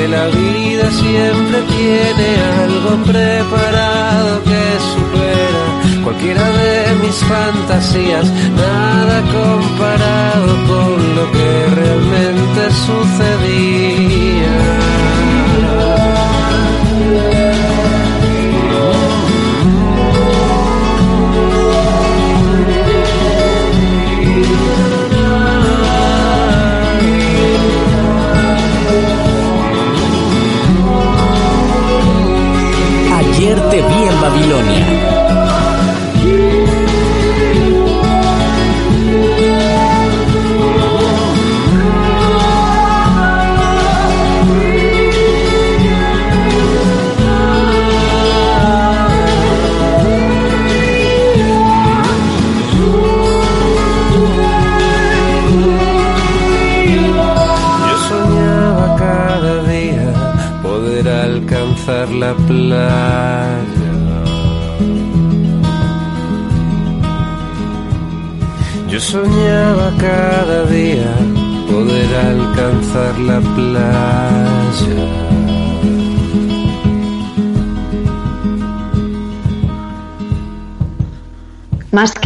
que la vida siempre tiene algo preparado que supera cualquiera de mis fantasías, nada comparado con lo que realmente sucedía.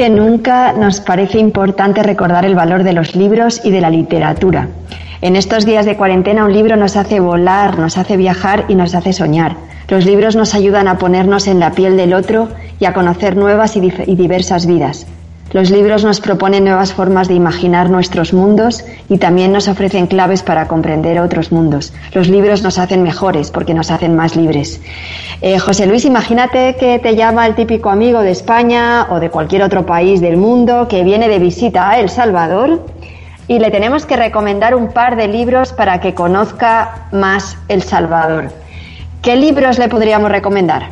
Nunca nos parece importante recordar el valor de los libros y de la literatura. En estos días de cuarentena un libro nos hace volar, nos hace viajar y nos hace soñar. Los libros nos ayudan a ponernos en la piel del otro y a conocer nuevas y, diversas vidas. Los libros nos proponen nuevas formas de imaginar nuestros mundos y también nos ofrecen claves para comprender otros mundos. Los libros nos hacen mejores porque nos hacen más libres. Eh, José Luis, imagínate que te llama el típico amigo de España o de cualquier otro país del mundo que viene de visita a El Salvador y le tenemos que recomendar un par de libros para que conozca más El Salvador. ¿Qué libros le podríamos recomendar?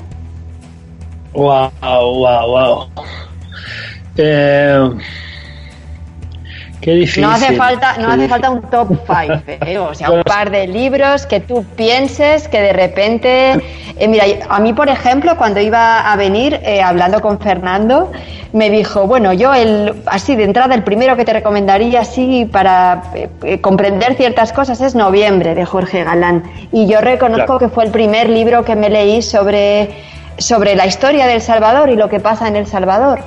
Wow, wow, wow. Eh, qué difícil. No hace falta, no hace falta un top five, ¿eh? o sea, un par de libros que tú pienses que de repente, eh, mira, a mí por ejemplo cuando iba a venir hablando con Fernando me dijo, bueno, yo el, así de entrada el primero que te recomendaría así para comprender ciertas cosas es Noviembre de Jorge Galán y yo reconozco que fue el primer libro que me leí sobre sobre la historia del Salvador y lo que pasa en El Salvador.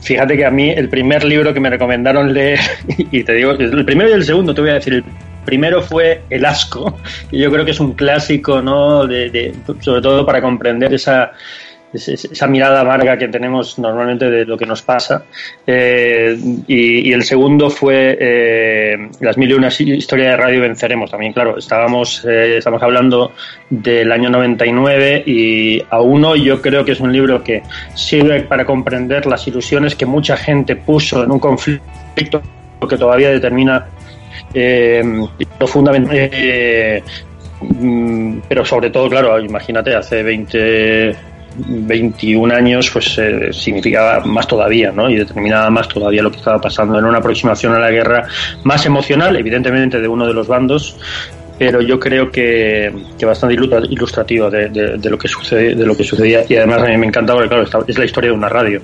Fíjate que a mí el primer libro que me recomendaron leer, y te digo, el primero y el segundo te voy a decir, el primero fue El asco, y yo creo que es un clásico, ¿no? de, sobre todo para comprender esa, esa mirada amarga que tenemos normalmente de lo que nos pasa. Eh, y, el segundo fue eh, Las mil y una historias de radio venceremos. También, claro, estábamos, eh, estamos hablando del año 99 y aún hoy yo creo que es un libro que sirve para comprender las ilusiones que mucha gente puso en un conflicto que todavía determina profundamente. Mm, pero sobre todo, claro, imagínate, hace 20 21 años, pues eh, significaba más todavía, ¿no? Y determinaba más todavía lo que estaba pasando. en una aproximación a la guerra más emocional, evidentemente, de uno de los bandos, pero yo creo que, que bastante ilustrativo de, de, lo que sucede, de lo que sucedía y además a mí me encanta porque claro es la historia de una radio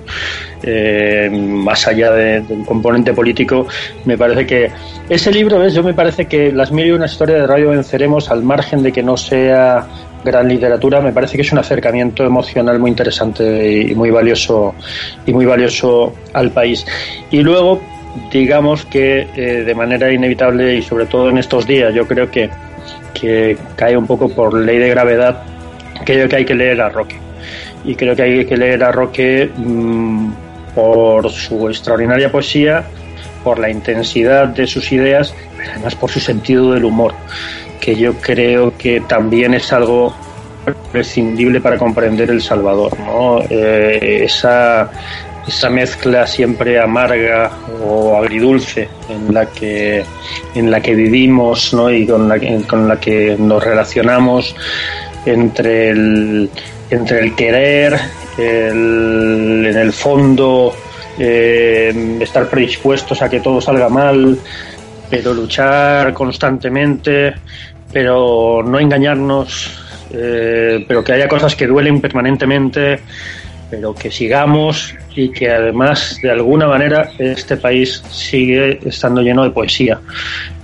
eh, más allá del componente político me parece que ese libro yo me parece que las mil y una historias de radio venceremos al margen de que no sea gran literatura, me parece que es un acercamiento emocional muy interesante y muy valioso y muy valioso al país. Y luego, digamos que eh, de manera inevitable y sobre todo en estos días, yo creo que, que cae un poco por ley de gravedad, creo que hay que leer a Roque. Y creo que hay que leer a Roque mm, por su extraordinaria poesía, por la intensidad de sus ideas, pero además por su sentido del humor que yo creo que también es algo prescindible para comprender El Salvador, ¿no? Eh, esa, esa mezcla siempre amarga o agridulce en la que, en la que vivimos ¿no? y con la, con la que nos relacionamos entre el, entre el querer, en el fondo eh, estar predispuestos a que todo salga mal, pero luchar constantemente pero no engañarnos, eh, pero que haya cosas que duelen permanentemente, pero que sigamos y que además de alguna manera este país sigue estando lleno de poesía.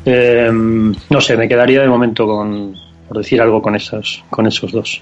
Eh, no sé, me quedaría de momento con, por decir algo con esos, con esos dos.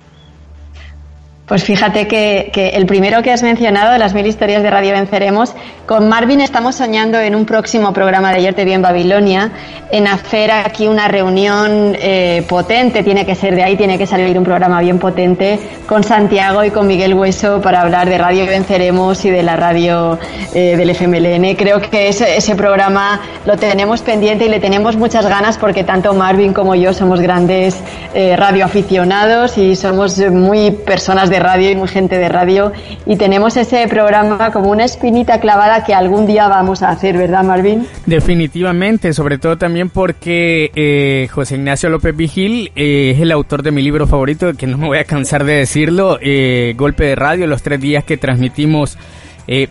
Pues fíjate que, el primero que has mencionado, las mil historias de Radio Venceremos, con Marvin estamos soñando en un próximo programa de Ayer te vi en Babilonia, en hacer aquí una reunión eh, potente, tiene que ser de ahí, tiene que salir un programa bien potente, con Santiago y con Miguel Hueso para hablar de Radio Venceremos y de la radio eh, del FMLN. Creo que ese, programa lo tenemos pendiente y le tenemos muchas ganas porque tanto Marvin como yo somos grandes eh, radioaficionados y somos muy personas de radio y muy gente de radio y tenemos ese programa como una espinita clavada que algún día vamos a hacer, ¿verdad Marvin? Definitivamente, sobre todo también porque eh, José Ignacio López Vigil eh, es el autor de mi libro favorito, que no me voy a cansar de decirlo, eh, Golpe de Radio, los tres días que transmitimos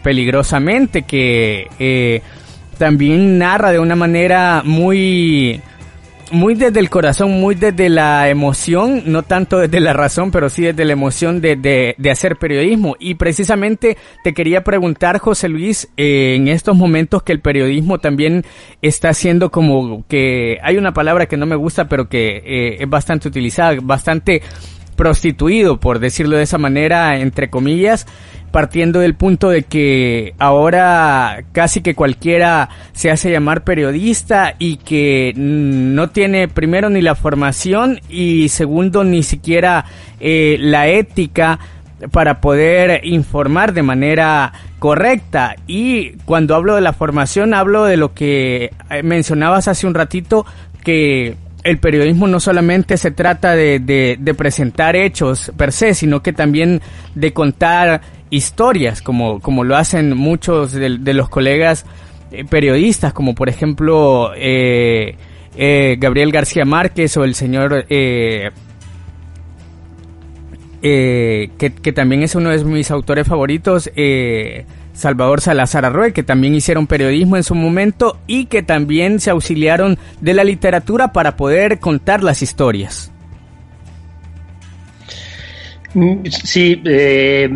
peligrosamente, que también narra de una manera muy muy desde el corazón, muy desde la emoción, no tanto desde la razón, pero sí desde la emoción de, de, hacer periodismo. Y precisamente te quería preguntar, José Luis, eh, en estos momentos que el periodismo también está siendo como que hay una palabra que no me gusta, pero que eh, es bastante utilizada, bastante prostituido, por decirlo de esa manera, entre comillas, partiendo del punto de que ahora casi que cualquiera se hace llamar periodista y que no tiene primero ni la formación y segundo ni siquiera eh, la ética para poder informar de manera correcta. Y cuando hablo de la formación, hablo de lo que eh, mencionabas hace un ratito, que el periodismo no solamente se trata de, de, presentar hechos per se, sino que también de contar historias, como, como lo hacen muchos de, los colegas eh, periodistas, como por ejemplo eh, eh, Gabriel García Márquez o el señor que, que, también es uno de mis autores favoritos, Salvador Salazar Arroyo, que también hicieron periodismo en su momento y que también se auxiliaron de la literatura para poder contar las historias. Sí, eh,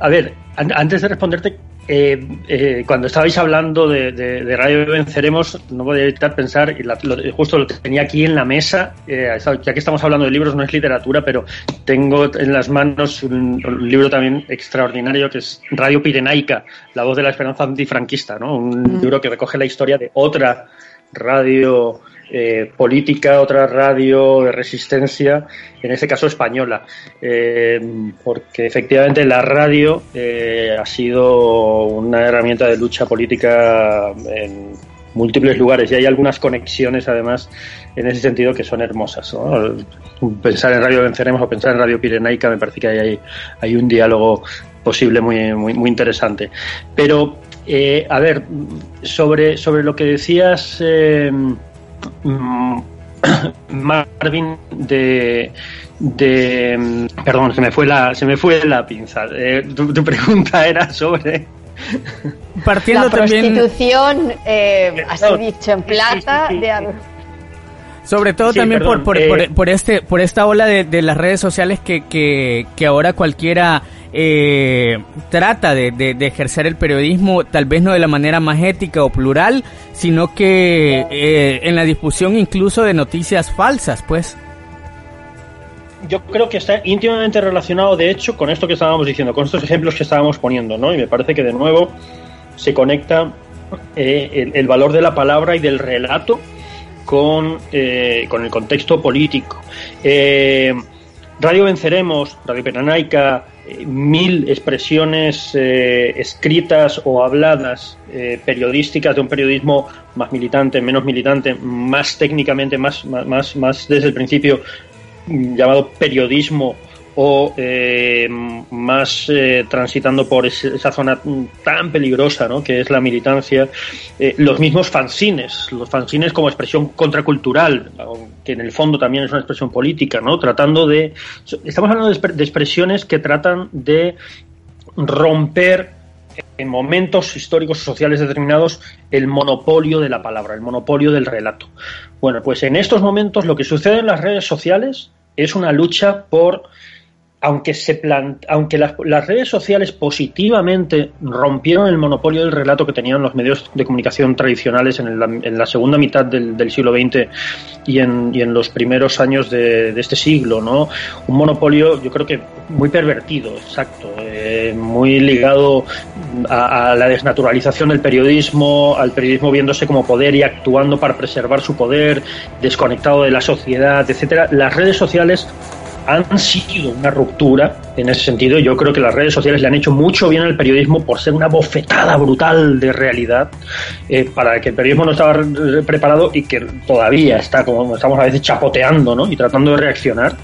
a ver, antes de responderte, eh, eh, cuando estabais hablando de, Radio Venceremos, no podía evitar pensar, y justo lo tenía aquí en la mesa, ya que estamos hablando de libros, no es literatura, pero tengo en las manos un, libro también extraordinario que es Radio Pirenaica, La voz de la esperanza antifranquista, ¿no? un mm. libro que recoge la historia de otra radio eh, política, otra radio de resistencia, en este caso española, eh, porque efectivamente la radio eh, ha sido una herramienta de lucha política en múltiples lugares y hay algunas conexiones además en ese sentido que son hermosas. Pensar en Radio Venceremos o pensar en Radio Pirenaica me parece que hay, hay un diálogo posible muy, muy, muy interesante. Pero, a ver, sobre, sobre lo que decías Marvin de, de perdón se me fue la se me fue la pinza. Eh, tu, pregunta era sobre partiendo la prostitución eh, así dicho en plata sobre todo también por, por, eh, por, este por esta ola de, de las redes sociales que, que, que ahora cualquiera eh, trata de, de, ejercer el periodismo, tal vez no de la manera más ética o plural, sino que eh, en la difusión incluso de noticias falsas, pues. Yo creo que está íntimamente relacionado, de hecho, con esto que estábamos diciendo, con estos ejemplos que estábamos poniendo, ¿no? Y me parece que de nuevo se conecta eh, el, valor de la palabra y del relato con, eh, con el contexto político. Radio Venceremos, Radio Penanaica, mil expresiones eh, escritas o habladas eh, periodísticas de un periodismo más militante, menos militante, más técnicamente, más, más, más desde el principio mm, llamado periodismo o eh, más eh, transitando por esa zona tan peligrosa ¿no? que es la militancia, eh, los mismos fanzines, los fanzines como expresión contracultural, que en el fondo también es una expresión política, ¿no? tratando de... Estamos hablando de, expresiones que tratan de romper en momentos históricos o sociales determinados el monopolio de la palabra, el monopolio del relato. Bueno, pues en estos momentos lo que sucede en las redes sociales es una lucha por aunque, se aunque las, redes sociales positivamente rompieron el monopolio del relato que tenían los medios de comunicación tradicionales en, la segunda mitad del, siglo XX y en, en, los primeros años de, este siglo, ¿no? Un monopolio, yo creo que muy pervertido, exacto, eh, muy ligado a, la desnaturalización del periodismo, al periodismo viéndose como poder y actuando para preservar su poder, desconectado de la sociedad, etcétera. Las redes sociales han sido una ruptura en ese sentido. Yo creo que las redes sociales le han hecho mucho bien al periodismo por ser una bofetada brutal de realidad eh, para que el periodismo no estaba preparado y que todavía está, como estamos a veces, chapoteando ¿no? y tratando de reaccionar.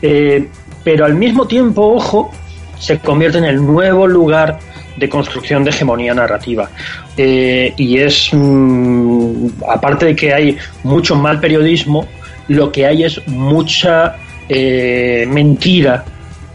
Eh, pero al mismo tiempo, ojo, se convierte en el nuevo lugar de construcción de hegemonía narrativa. Eh, y es, mm, aparte de que hay mucho mal periodismo, lo que hay es mucha eh, mentira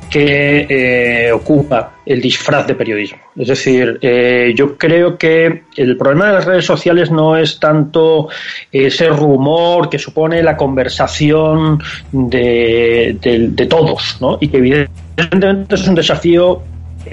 que eh, ocupa el disfraz de periodismo. Es decir, eh, yo creo que el problema de las redes sociales no es tanto ese rumor que supone la conversación de, de, de todos, ¿no? y que evidentemente es un desafío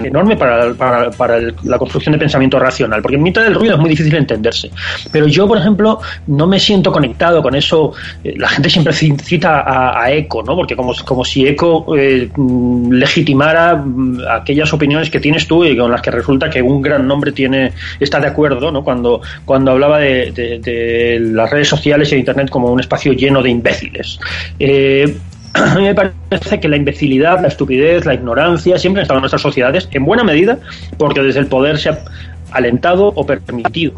enorme para, para, para la construcción de pensamiento racional, porque en mitad del ruido es muy difícil entenderse. Pero yo, por ejemplo, no me siento conectado con eso. Eh, la gente siempre cita a, a ECO, ¿no? Porque como, como si ECO eh, mm, legitimara mm, aquellas opiniones que tienes tú y con las que resulta que un gran nombre tiene está de acuerdo, ¿no? Cuando, cuando hablaba de, de, las redes sociales y de Internet como un espacio lleno de imbéciles. Eh, a mí me parece que la imbecilidad, la estupidez, la ignorancia siempre han estado en nuestras sociedades, en buena medida, porque desde el poder se ha alentado o permitido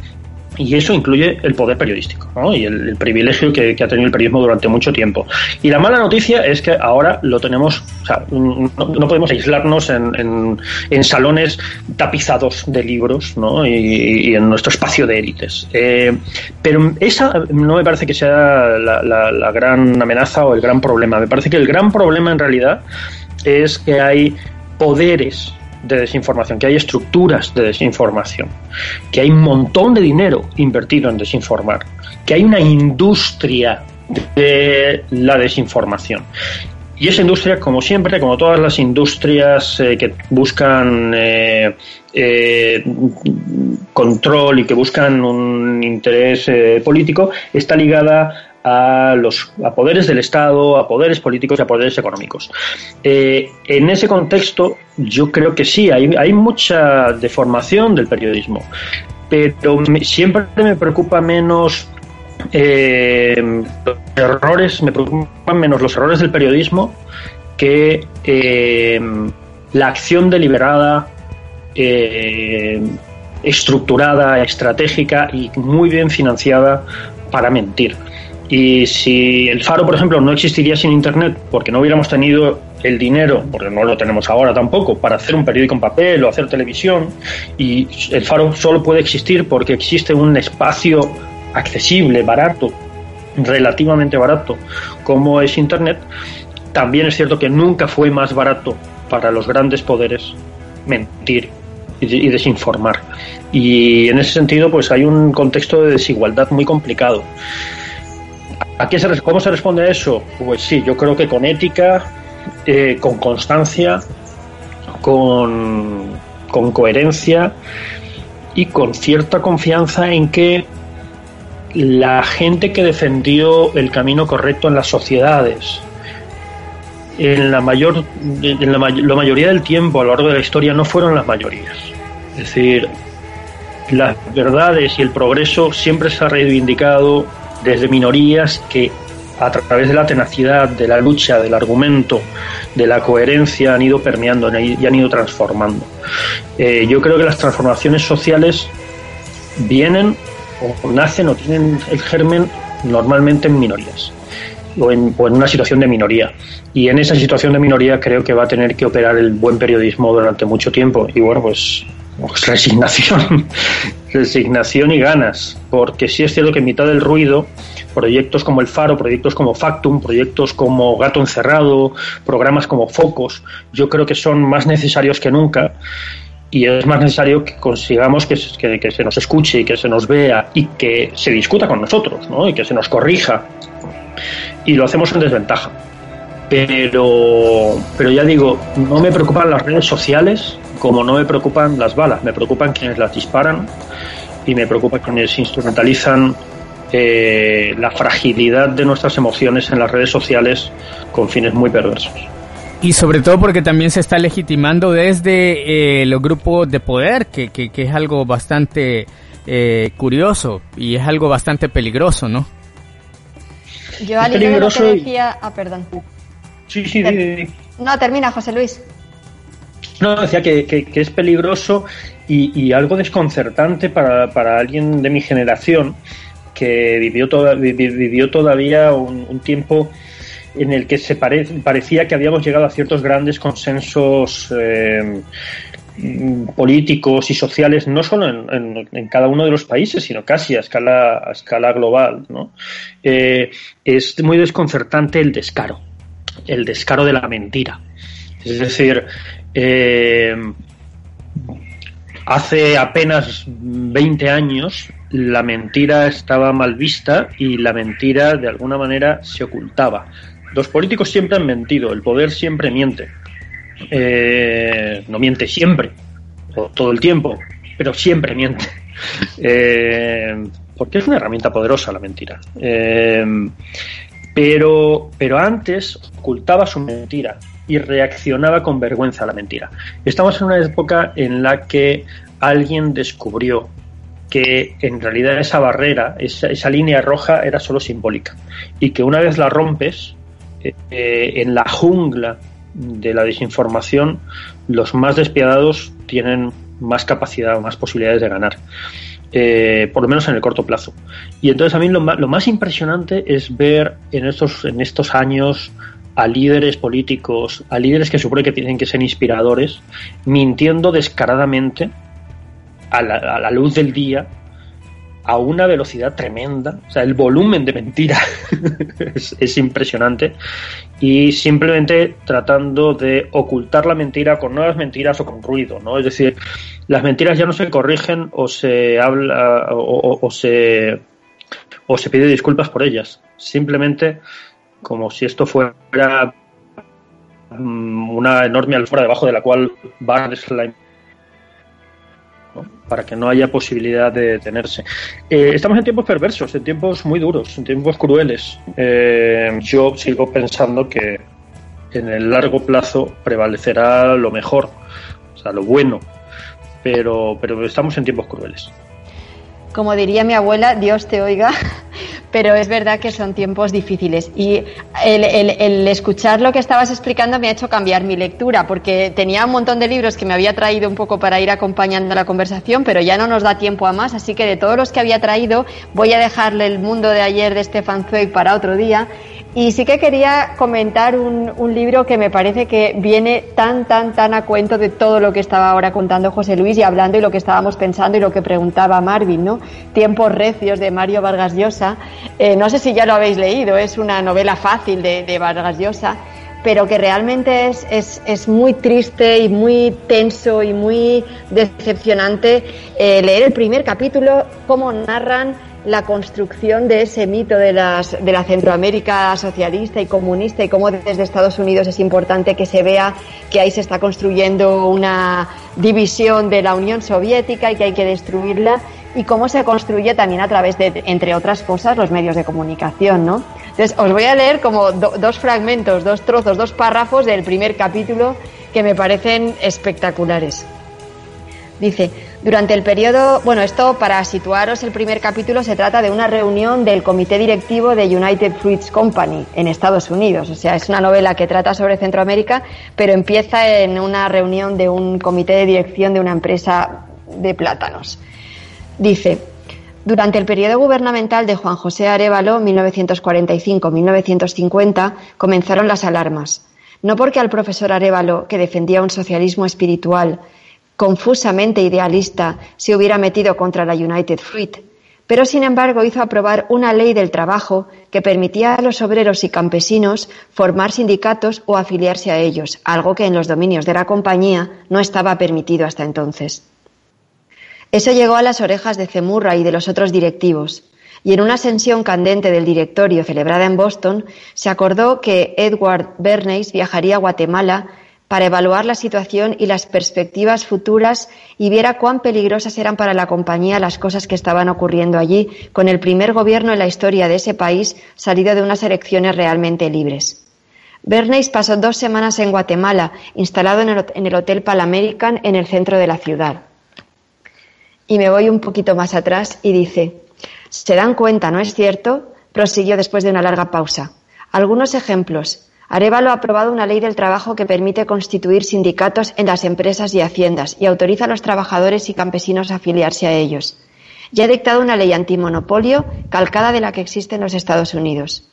y eso incluye el poder periodístico ¿no? y el, privilegio que, ha tenido el periodismo durante mucho tiempo. Y la mala noticia es que ahora lo tenemos, o sea, no, podemos aislarnos en, en, en, salones tapizados de libros ¿no? y, y, en nuestro espacio de élites. Eh, pero esa no me parece que sea la, la, la gran amenaza o el gran problema. Me parece que el gran problema en realidad es que hay poderes de desinformación, que hay estructuras de desinformación, que hay un montón de dinero invertido en desinformar, que hay una industria de la desinformación. Y esa industria, como siempre, como todas las industrias eh, que buscan eh, eh, control y que buscan un interés eh, político, está ligada a los a poderes del Estado, a poderes políticos y a poderes económicos. Eh, en ese contexto, yo creo que sí, hay, mucha deformación del periodismo, pero siempre me preocupa menos eh, los errores, me preocupan menos los errores del periodismo que eh, la acción deliberada, estructurada, estratégica y muy bien financiada para mentir. Y si el Faro, por ejemplo, no existiría sin Internet, porque no hubiéramos tenido el dinero, porque no lo tenemos ahora tampoco, para hacer un periódico en papel o hacer televisión, y el Faro solo puede existir porque existe un espacio accesible, barato, relativamente barato, como es Internet, también es cierto que nunca fue más barato para los grandes poderes mentir y desinformar. Y en ese sentido, pues hay un contexto de desigualdad muy complicado. ¿A qué se, ¿Cómo se responde a eso? Pues sí, yo creo que con ética, eh, con constancia, con, coherencia y con cierta confianza en que la gente que defendió el camino correcto en las sociedades, en la mayor, en la, la, mayoría del tiempo a lo largo de la historia no fueron las mayorías. Es decir, las verdades y el progreso siempre se ha reivindicado desde minorías que a través de la tenacidad, de la lucha, del argumento, de la coherencia han ido permeando y han ido transformando. Eh, yo creo que las transformaciones sociales vienen o nacen o tienen el germen normalmente en minorías o en, o en, una situación de minoría. Y en esa situación de minoría creo que va a tener que operar el buen periodismo durante mucho tiempo. Y bueno, pues, pues resignación, resignación y ganas, porque sí es cierto que en mitad del ruido, proyectos como El Faro, proyectos como Factum, proyectos como Gato Encerrado, programas como Focos, yo creo que son más necesarios que nunca. Y es más necesario que consigamos que, que, que, se nos escuche y que se nos vea y que se discuta con nosotros ¿no? y que se nos corrija. Y lo hacemos en desventaja. Pero pero ya digo no me preocupan las redes sociales como no me preocupan las balas me preocupan quienes las disparan y me preocupa quienes instrumentalizan eh, la fragilidad de nuestras emociones en las redes sociales con fines muy perversos y sobre todo porque también se está legitimando desde eh, los grupos de poder, que, que, que es algo bastante eh, curioso y es algo bastante peligroso, ¿no? Yo al hilo de lo que decía... Ah, perdón. Sí, sí, Ter... No, termina, José Luis. No, decía que, es peligroso y, algo desconcertante para, para alguien de mi generación que vivió, toda, vivió todavía un, tiempo en el que se pare, parecía que habíamos llegado a ciertos grandes consensos eh, políticos y sociales, no solo en, en, en, cada uno de los países, sino casi a escala, a escala global. ¿no? Eh, es muy desconcertante el descaro, el descaro de la mentira. Es decir, eh, hace apenas 20 años la mentira estaba mal vista y la mentira de alguna manera se ocultaba. Los políticos siempre han mentido, el poder siempre miente. Eh, no miente siempre, todo el tiempo, pero siempre miente. Eh, porque es una herramienta poderosa la mentira. Pero, pero antes ocultaba su mentira y reaccionaba con vergüenza a la mentira. Estamos en una época en la que alguien descubrió que en realidad esa barrera, esa, esa línea roja era solo simbólica y que una vez la rompes, eh, en la jungla de la desinformación, los más despiadados tienen más capacidad, más posibilidades de ganar. Eh, por lo menos en el corto plazo. Y entonces a mí lo lo más impresionante es ver en estos, en estos años a líderes políticos, a líderes que supone que tienen que ser inspiradores, mintiendo descaradamente a la, a la luz del día a una velocidad tremenda. O sea, el volumen de mentira es, es, impresionante. Y simplemente tratando de ocultar la mentira con nuevas mentiras o con ruido, ¿no? Es decir, las mentiras ya no se corrigen o se habla o, o se o se pide disculpas por ellas. Simplemente como si esto fuera una enorme alfombra debajo de la cual va la para que no haya posibilidad de detenerse. Eh, estamos en tiempos perversos, en tiempos muy duros, en tiempos crueles. Eh, yo sigo pensando que en el largo plazo prevalecerá lo mejor, o sea, lo bueno, pero, pero estamos en tiempos crueles. Como diría mi abuela, Dios te oiga, pero es verdad que son tiempos difíciles. Y el, el, el, escuchar lo que estabas explicando me ha hecho cambiar mi lectura, porque tenía un montón de libros que me había traído un poco para ir acompañando la conversación, pero ya no nos da tiempo a más, así que de todos los que había traído voy a dejarle el mundo de ayer de Stefan Zweig para otro día y sí que quería comentar un, libro que me parece que viene tan, tan, tan a cuento de todo lo que estaba ahora contando José Luis y hablando y lo que estábamos pensando y lo que preguntaba Marvin, ¿no? Tiempos recios de Mario Vargas Llosa. Eh, no sé si ya lo habéis leído, es una novela fácil de, de Vargas Llosa, pero que realmente es, es, es, muy triste y muy tenso y muy decepcionante eh, leer el primer capítulo, cómo narran la construcción de ese mito de, las, de la Centroamérica socialista y comunista y cómo desde Estados Unidos es importante que se vea que ahí se está construyendo una división de la Unión Soviética y que hay que destruirla y cómo se construye también a través de, entre otras cosas, los medios de comunicación, ¿no? Entonces, os voy a leer como do, dos fragmentos, dos trozos, dos párrafos del primer capítulo que me parecen espectaculares. Dice, durante el periodo, bueno, esto para situaros el primer capítulo se trata de una reunión del comité directivo de United Fruits Company en Estados Unidos. O sea, es una novela que trata sobre Centroamérica, pero empieza en una reunión de un comité de dirección de una empresa de plátanos. Dice, durante el periodo gubernamental de Juan José Arevalo, 1945-1950, comenzaron las alarmas. No porque al profesor Arevalo, que defendía un socialismo espiritual, confusamente idealista se hubiera metido contra la United Fruit, pero sin embargo hizo aprobar una ley del trabajo que permitía a los obreros y campesinos formar sindicatos o afiliarse a ellos, algo que en los dominios de la compañía no estaba permitido hasta entonces. Eso llegó a las orejas de Cemurra y de los otros directivos, y en una ascensión candente del directorio celebrada en Boston, se acordó que Edward Bernays viajaría a Guatemala para evaluar la situación y las perspectivas futuras y viera cuán peligrosas eran para la compañía las cosas que estaban ocurriendo allí, con el primer gobierno en la historia de ese país salido de unas elecciones realmente libres. Bernays pasó dos semanas en Guatemala, instalado en el, Hotel Palamerican en el centro de la ciudad. Y me voy un poquito más atrás y dice, se dan cuenta, ¿no es cierto? prosiguió después de una larga pausa. Algunos ejemplos. Arevalo ha aprobado una ley del trabajo que permite constituir sindicatos en las empresas y haciendas y autoriza a los trabajadores y campesinos a afiliarse a ellos. Ya ha dictado una ley antimonopolio calcada de la que existe en los Estados Unidos.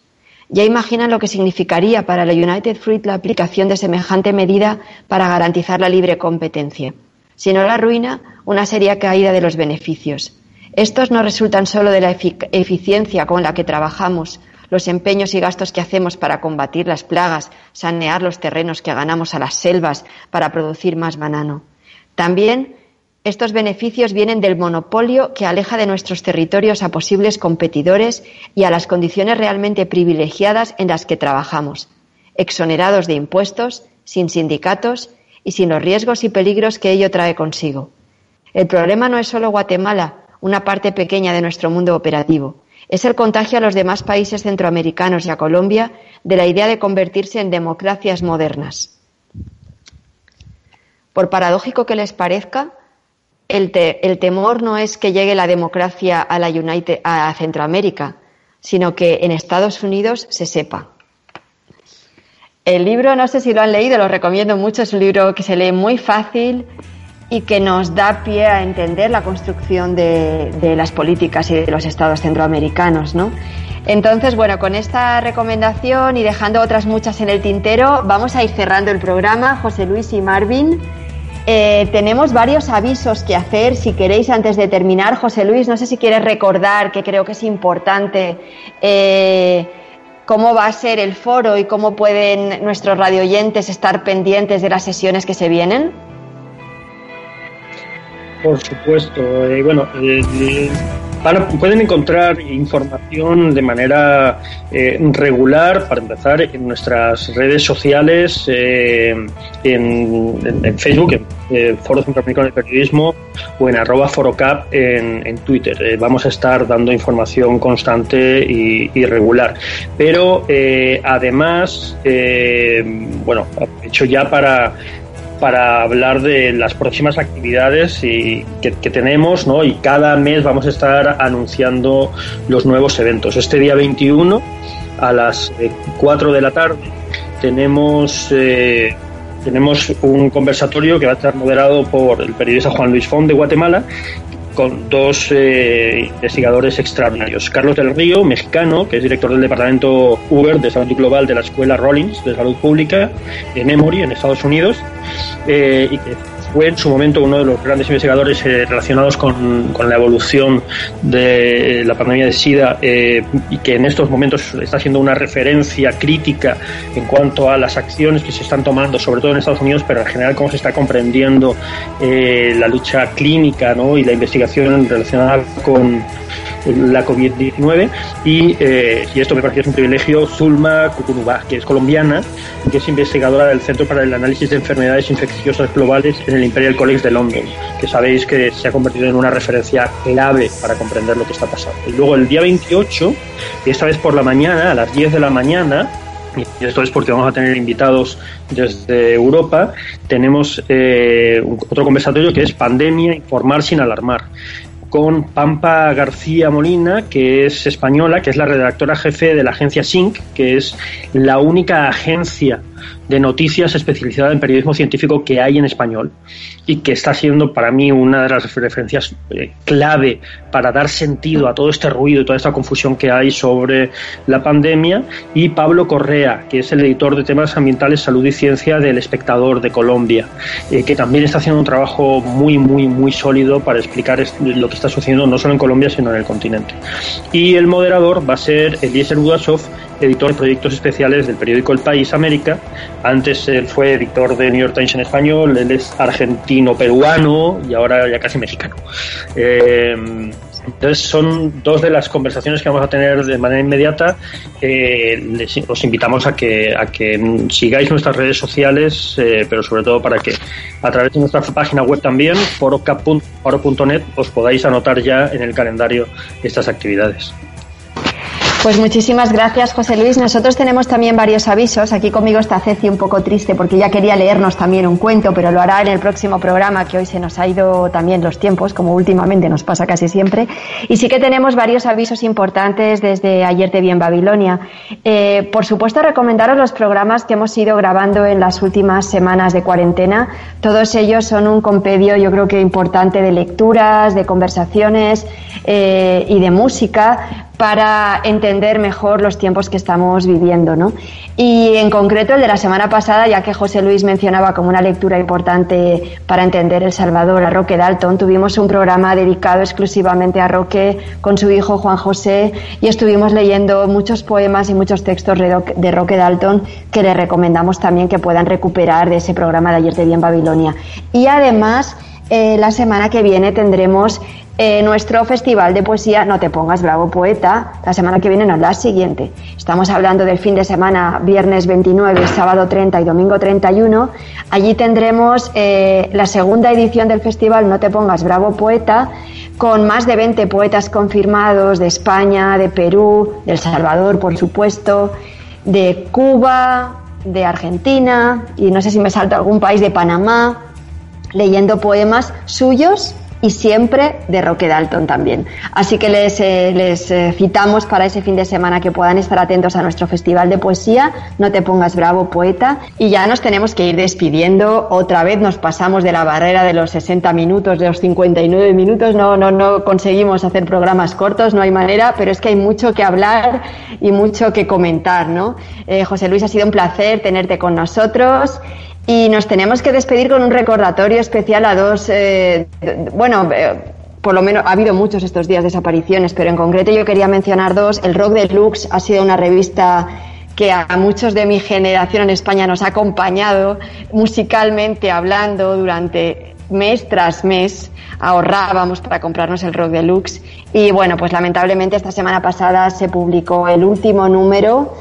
Ya imaginan lo que significaría para la United Fruit la aplicación de semejante medida para garantizar la libre competencia. Si no la ruina, una seria caída de los beneficios. Estos no resultan solo de la efic eficiencia con la que trabajamos, los empeños y gastos que hacemos para combatir las plagas, sanear los terrenos que ganamos a las selvas para producir más banano. También estos beneficios vienen del monopolio que aleja de nuestros territorios a posibles competidores y a las condiciones realmente privilegiadas en las que trabajamos, exonerados de impuestos, sin sindicatos y sin los riesgos y peligros que ello trae consigo. El problema no es solo Guatemala, una parte pequeña de nuestro mundo operativo. Es el contagio a los demás países centroamericanos y a Colombia de la idea de convertirse en democracias modernas. Por paradójico que les parezca, el, temor no es que llegue la democracia a, la United, a Centroamérica, sino que en Estados Unidos se sepa. El libro, no sé si lo han leído, lo recomiendo mucho, es un libro que se lee muy fácil y que nos da pie a entender la construcción de, las políticas y de los estados centroamericanos, ¿no? Entonces, bueno, con esta recomendación y dejando otras muchas en el tintero, vamos a ir cerrando el programa. José Luis y Marvin. Eh, tenemos varios avisos que hacer. Si queréis, antes de terminar, José Luis, no sé si quieres recordar, que creo que es importante, eh, cómo va a ser el foro y cómo pueden nuestros radioyentes estar pendientes de las sesiones que se vienen. Por supuesto. Eh, bueno, pueden encontrar información de manera eh, regular, para empezar, en nuestras redes sociales, eh, en, Facebook, en eh, Foro Centroamericano de Periodismo o en arroba forocap en, Twitter. vamos a estar dando información constante y, regular. Pero además, bueno, hecho ya para para hablar de las próximas actividades y, que, tenemos, ¿no? Y cada mes vamos a estar anunciando los nuevos eventos. Este día 21 a las 4 eh, de la tarde tenemos eh, tenemos un conversatorio que va a estar moderado por el periodista Juan Luis Font de Guatemala con dos eh, investigadores extraordinarios. Carlos del Río, mexicano, que es director del departamento Uber de Salud Global de la Escuela Rollins de Salud Pública en Emory, en Estados Unidos, eh, y que fue en su momento uno de los grandes investigadores eh, relacionados con, la evolución de la pandemia de SIDA eh, y que en estos momentos está siendo una referencia crítica en cuanto a las acciones que se están tomando, sobre todo en Estados Unidos, pero en general cómo se está comprendiendo eh, la lucha clínica ¿no? y la investigación relacionada con la COVID-19 y, eh, y, esto me parece que es un privilegio, Zulma Cucunubá, que es colombiana, que es investigadora del Centro para el Análisis de Enfermedades Infecciosas Globales en el Imperial College de London, que sabéis que se ha convertido en una referencia clave para comprender lo que está pasando. Y luego el día 28, esta vez por la mañana, a las 10 de la mañana, y esto es porque vamos a tener invitados desde Europa, tenemos eh, otro conversatorio que es Pandemia, informar sin alarmar con Pampa García Molina, que es española, que es la redactora jefe de la agencia SYNC, que es la única agencia de noticias especializada en periodismo científico que hay en español y que está siendo para mí una de las referencias eh, clave para dar sentido a todo este ruido y toda esta confusión que hay sobre la pandemia. Y Pablo Correa que es el editor de temas ambientales, salud y ciencia del Espectador de Colombia eh, que también está haciendo un trabajo muy muy muy sólido para explicar lo que está sucediendo no solo en Colombia sino en el continente. Y el moderador va a ser Eliezer Udasov editor de proyectos especiales del periódico El País América. Antes él fue editor de New York Times en español, él es argentino-peruano y ahora ya casi mexicano. Eh, entonces son dos de las conversaciones que vamos a tener de manera inmediata. Eh, os invitamos a que, a que sigáis nuestras redes sociales, eh, pero sobre todo para que a través de nuestra página web también, foro.net, os podáis anotar ya en el calendario estas actividades. Pues muchísimas gracias, José Luis. Nosotros tenemos también varios avisos. Aquí conmigo está Ceci un poco triste porque ya quería leernos también un cuento, pero lo hará en el próximo programa, que hoy se nos ha ido también los tiempos, como últimamente nos pasa casi siempre. Y sí que tenemos varios avisos importantes desde ayer de Bien Babilonia. Eh, por supuesto, recomendaros los programas que hemos ido grabando en las últimas semanas de cuarentena. Todos ellos son un compendio, yo creo que importante, de lecturas, de conversaciones eh, y de música para entender mejor los tiempos que estamos viviendo. ¿no? Y en concreto el de la semana pasada, ya que José Luis mencionaba como una lectura importante para entender El Salvador a Roque Dalton, tuvimos un programa dedicado exclusivamente a Roque con su hijo Juan José y estuvimos leyendo muchos poemas y muchos textos de Roque Dalton que le recomendamos también que puedan recuperar de ese programa de ayer de Bien Babilonia. Y además, eh, la semana que viene tendremos eh, nuestro festival de poesía No te pongas bravo poeta, la semana que viene, no, la siguiente. Estamos hablando del fin de semana, viernes 29, sábado 30 y domingo 31. Allí tendremos eh, la segunda edición del festival No te pongas bravo poeta, con más de 20 poetas confirmados de España, de Perú, de El Salvador, por supuesto, de Cuba, de Argentina y no sé si me salto algún país de Panamá, leyendo poemas suyos y siempre de Roque Dalton también. Así que les, eh, les eh, citamos para ese fin de semana que puedan estar atentos a nuestro festival de poesía. No te pongas bravo, poeta. Y ya nos tenemos que ir despidiendo. Otra vez nos pasamos de la barrera de los 60 minutos, de los 59 minutos. No, no, no conseguimos hacer programas cortos, no hay manera, pero es que hay mucho que hablar y mucho que comentar, ¿no? Eh, José Luis, ha sido un placer tenerte con nosotros. Y nos tenemos que despedir con un recordatorio especial a dos, eh, bueno, eh, por lo menos ha habido muchos estos días desapariciones, pero en concreto yo quería mencionar dos. El Rock Deluxe ha sido una revista que a muchos de mi generación en España nos ha acompañado musicalmente hablando durante mes tras mes ahorrábamos para comprarnos el Rock Deluxe y bueno pues lamentablemente esta semana pasada se publicó el último número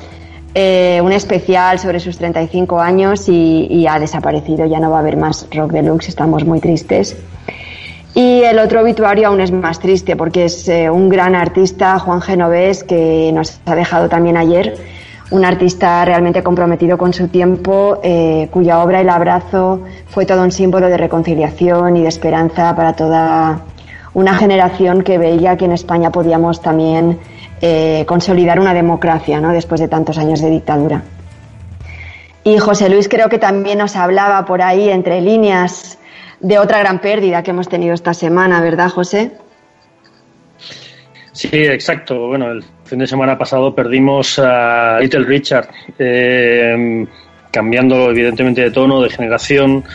eh, un especial sobre sus 35 años y, ha desaparecido, ya no va a haber más Rock Deluxe, estamos muy tristes. Y el otro obituario aún es más triste porque es eh, un gran artista, Juan Genovés, que nos ha dejado también ayer, un artista realmente comprometido con su tiempo, eh, cuya obra El Abrazo fue todo un símbolo de reconciliación y de esperanza para toda una generación que veía que en España podíamos también eh, consolidar una democracia ¿no? después de tantos años de dictadura. Y José Luis creo que también nos hablaba por ahí entre líneas de otra gran pérdida que hemos tenido esta semana, ¿verdad, José? Sí, exacto. Bueno, el fin de semana pasado perdimos a Little Richard, eh, cambiando evidentemente de tono, de generación,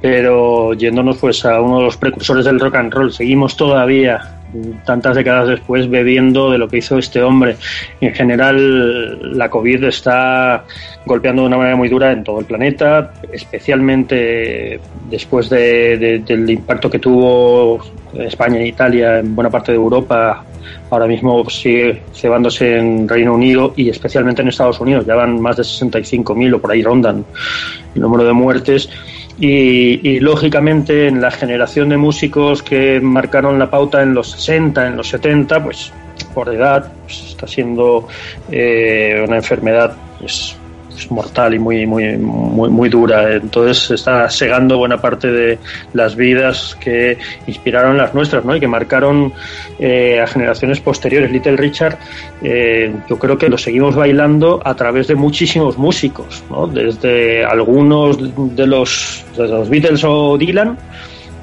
pero yéndonos pues a uno de los precursores del rock and roll. Seguimos todavía tantas décadas después bebiendo de lo que hizo este hombre. En general, la COVID está golpeando de una manera muy dura en todo el planeta, especialmente después del impacto que tuvo España e Italia en buena parte de Europa. Ahora mismo sigue cebándose en Reino Unido y especialmente en Estados Unidos. Ya van más de 65.000 o por ahí rondan el número de muertes y, lógicamente en la generación de músicos que marcaron la pauta en los 60, en los 70, pues por edad pues, está siendo eh, una enfermedad pues, mortal y muy, muy, muy, muy dura. Entonces está segando buena parte de las vidas que inspiraron las nuestras ¿no? y que marcaron eh, a generaciones posteriores. Little Richard, eh, yo creo que lo seguimos bailando a través de muchísimos músicos, ¿no? desde algunos de los, de los Beatles o Dylan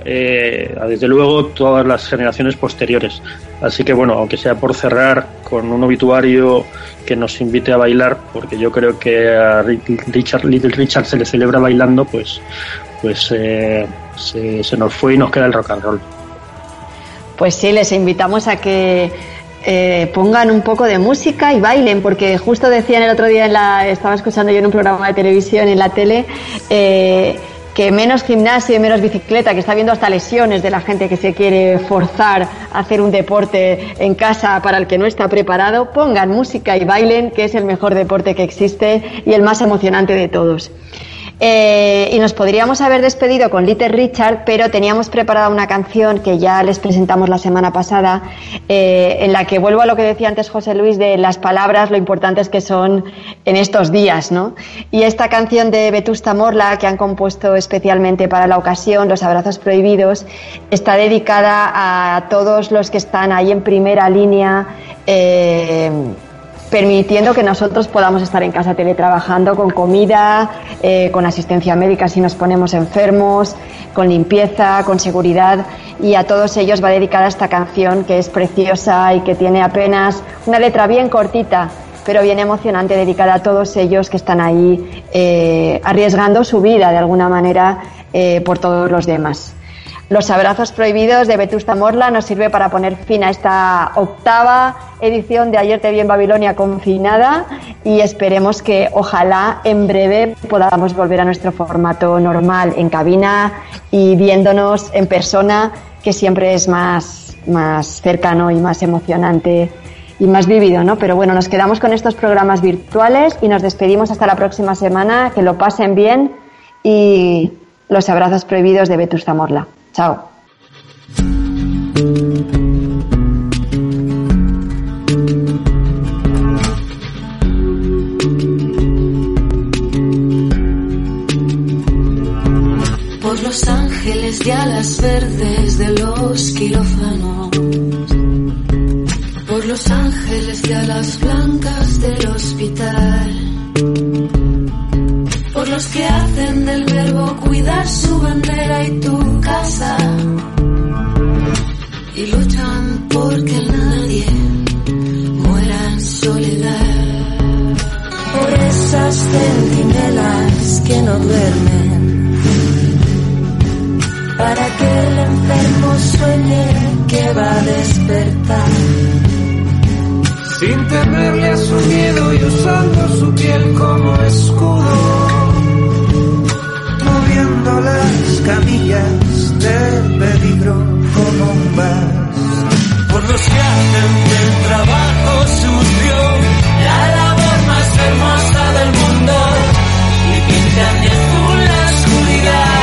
eh, desde luego todas las generaciones posteriores. Así que bueno, aunque sea por cerrar con un obituario que nos invite a bailar, porque yo creo que a Richard, Little Richard se le celebra bailando, pues, pues eh, se, nos fue y nos queda el rock and roll. Pues sí, les invitamos a que eh, pongan un poco de música y bailen, porque justo decían el otro día, en la, estaba escuchando yo en un programa de televisión en la tele, que menos gimnasio y menos bicicleta, que está viendo hasta lesiones de la gente que se quiere forzar a hacer un deporte en casa para el que no está preparado, pongan música y bailen, que es el mejor deporte que existe y el más emocionante de todos. Eh, y nos podríamos haber despedido con Little Richard, pero teníamos preparada una canción que ya les presentamos la semana pasada, eh, en la que vuelvo a lo que decía antes José Luis de las palabras, lo importantes que son en estos días, ¿no? Y esta canción de Vetusta Morla, que han compuesto especialmente para la ocasión, Los Abrazos Prohibidos, está dedicada a todos los que están ahí en primera línea. Eh, permitiendo que nosotros podamos estar en casa teletrabajando con comida, eh, con asistencia médica si nos ponemos enfermos, con limpieza, con seguridad. Y a todos ellos va dedicada esta canción que es preciosa y que tiene apenas una letra bien cortita, pero bien emocionante, dedicada a todos ellos que están ahí eh, arriesgando su vida de alguna manera eh, por todos los demás. Los abrazos prohibidos de Vetusta Morla nos sirve para poner fin a esta octava edición de Ayer te vi en Babilonia confinada y esperemos que ojalá en breve podamos volver a nuestro formato normal en cabina y viéndonos en persona, que siempre es más, más cercano y más emocionante y más vivido, ¿no? Pero bueno, nos quedamos con estos programas virtuales y nos despedimos hasta la próxima semana. Que lo pasen bien y los abrazos prohibidos de Vetusta Morla. Chao. Por los ángeles de alas verdes de los quirófanos. Por los ángeles de alas blancas del hospital. Los que hacen del verbo cuidar su bandera y tu casa. Y luchan porque nadie muera en soledad. Por esas centinelas que no duermen. Para que el enfermo sueñe que va a despertar. sin temerle a su miedo y usando su piel como escudo, las camillas del peligro como un vas. Por los que hacen del trabajo sucio la labor más hermosa del mundo y pintan de azul la oscuridad.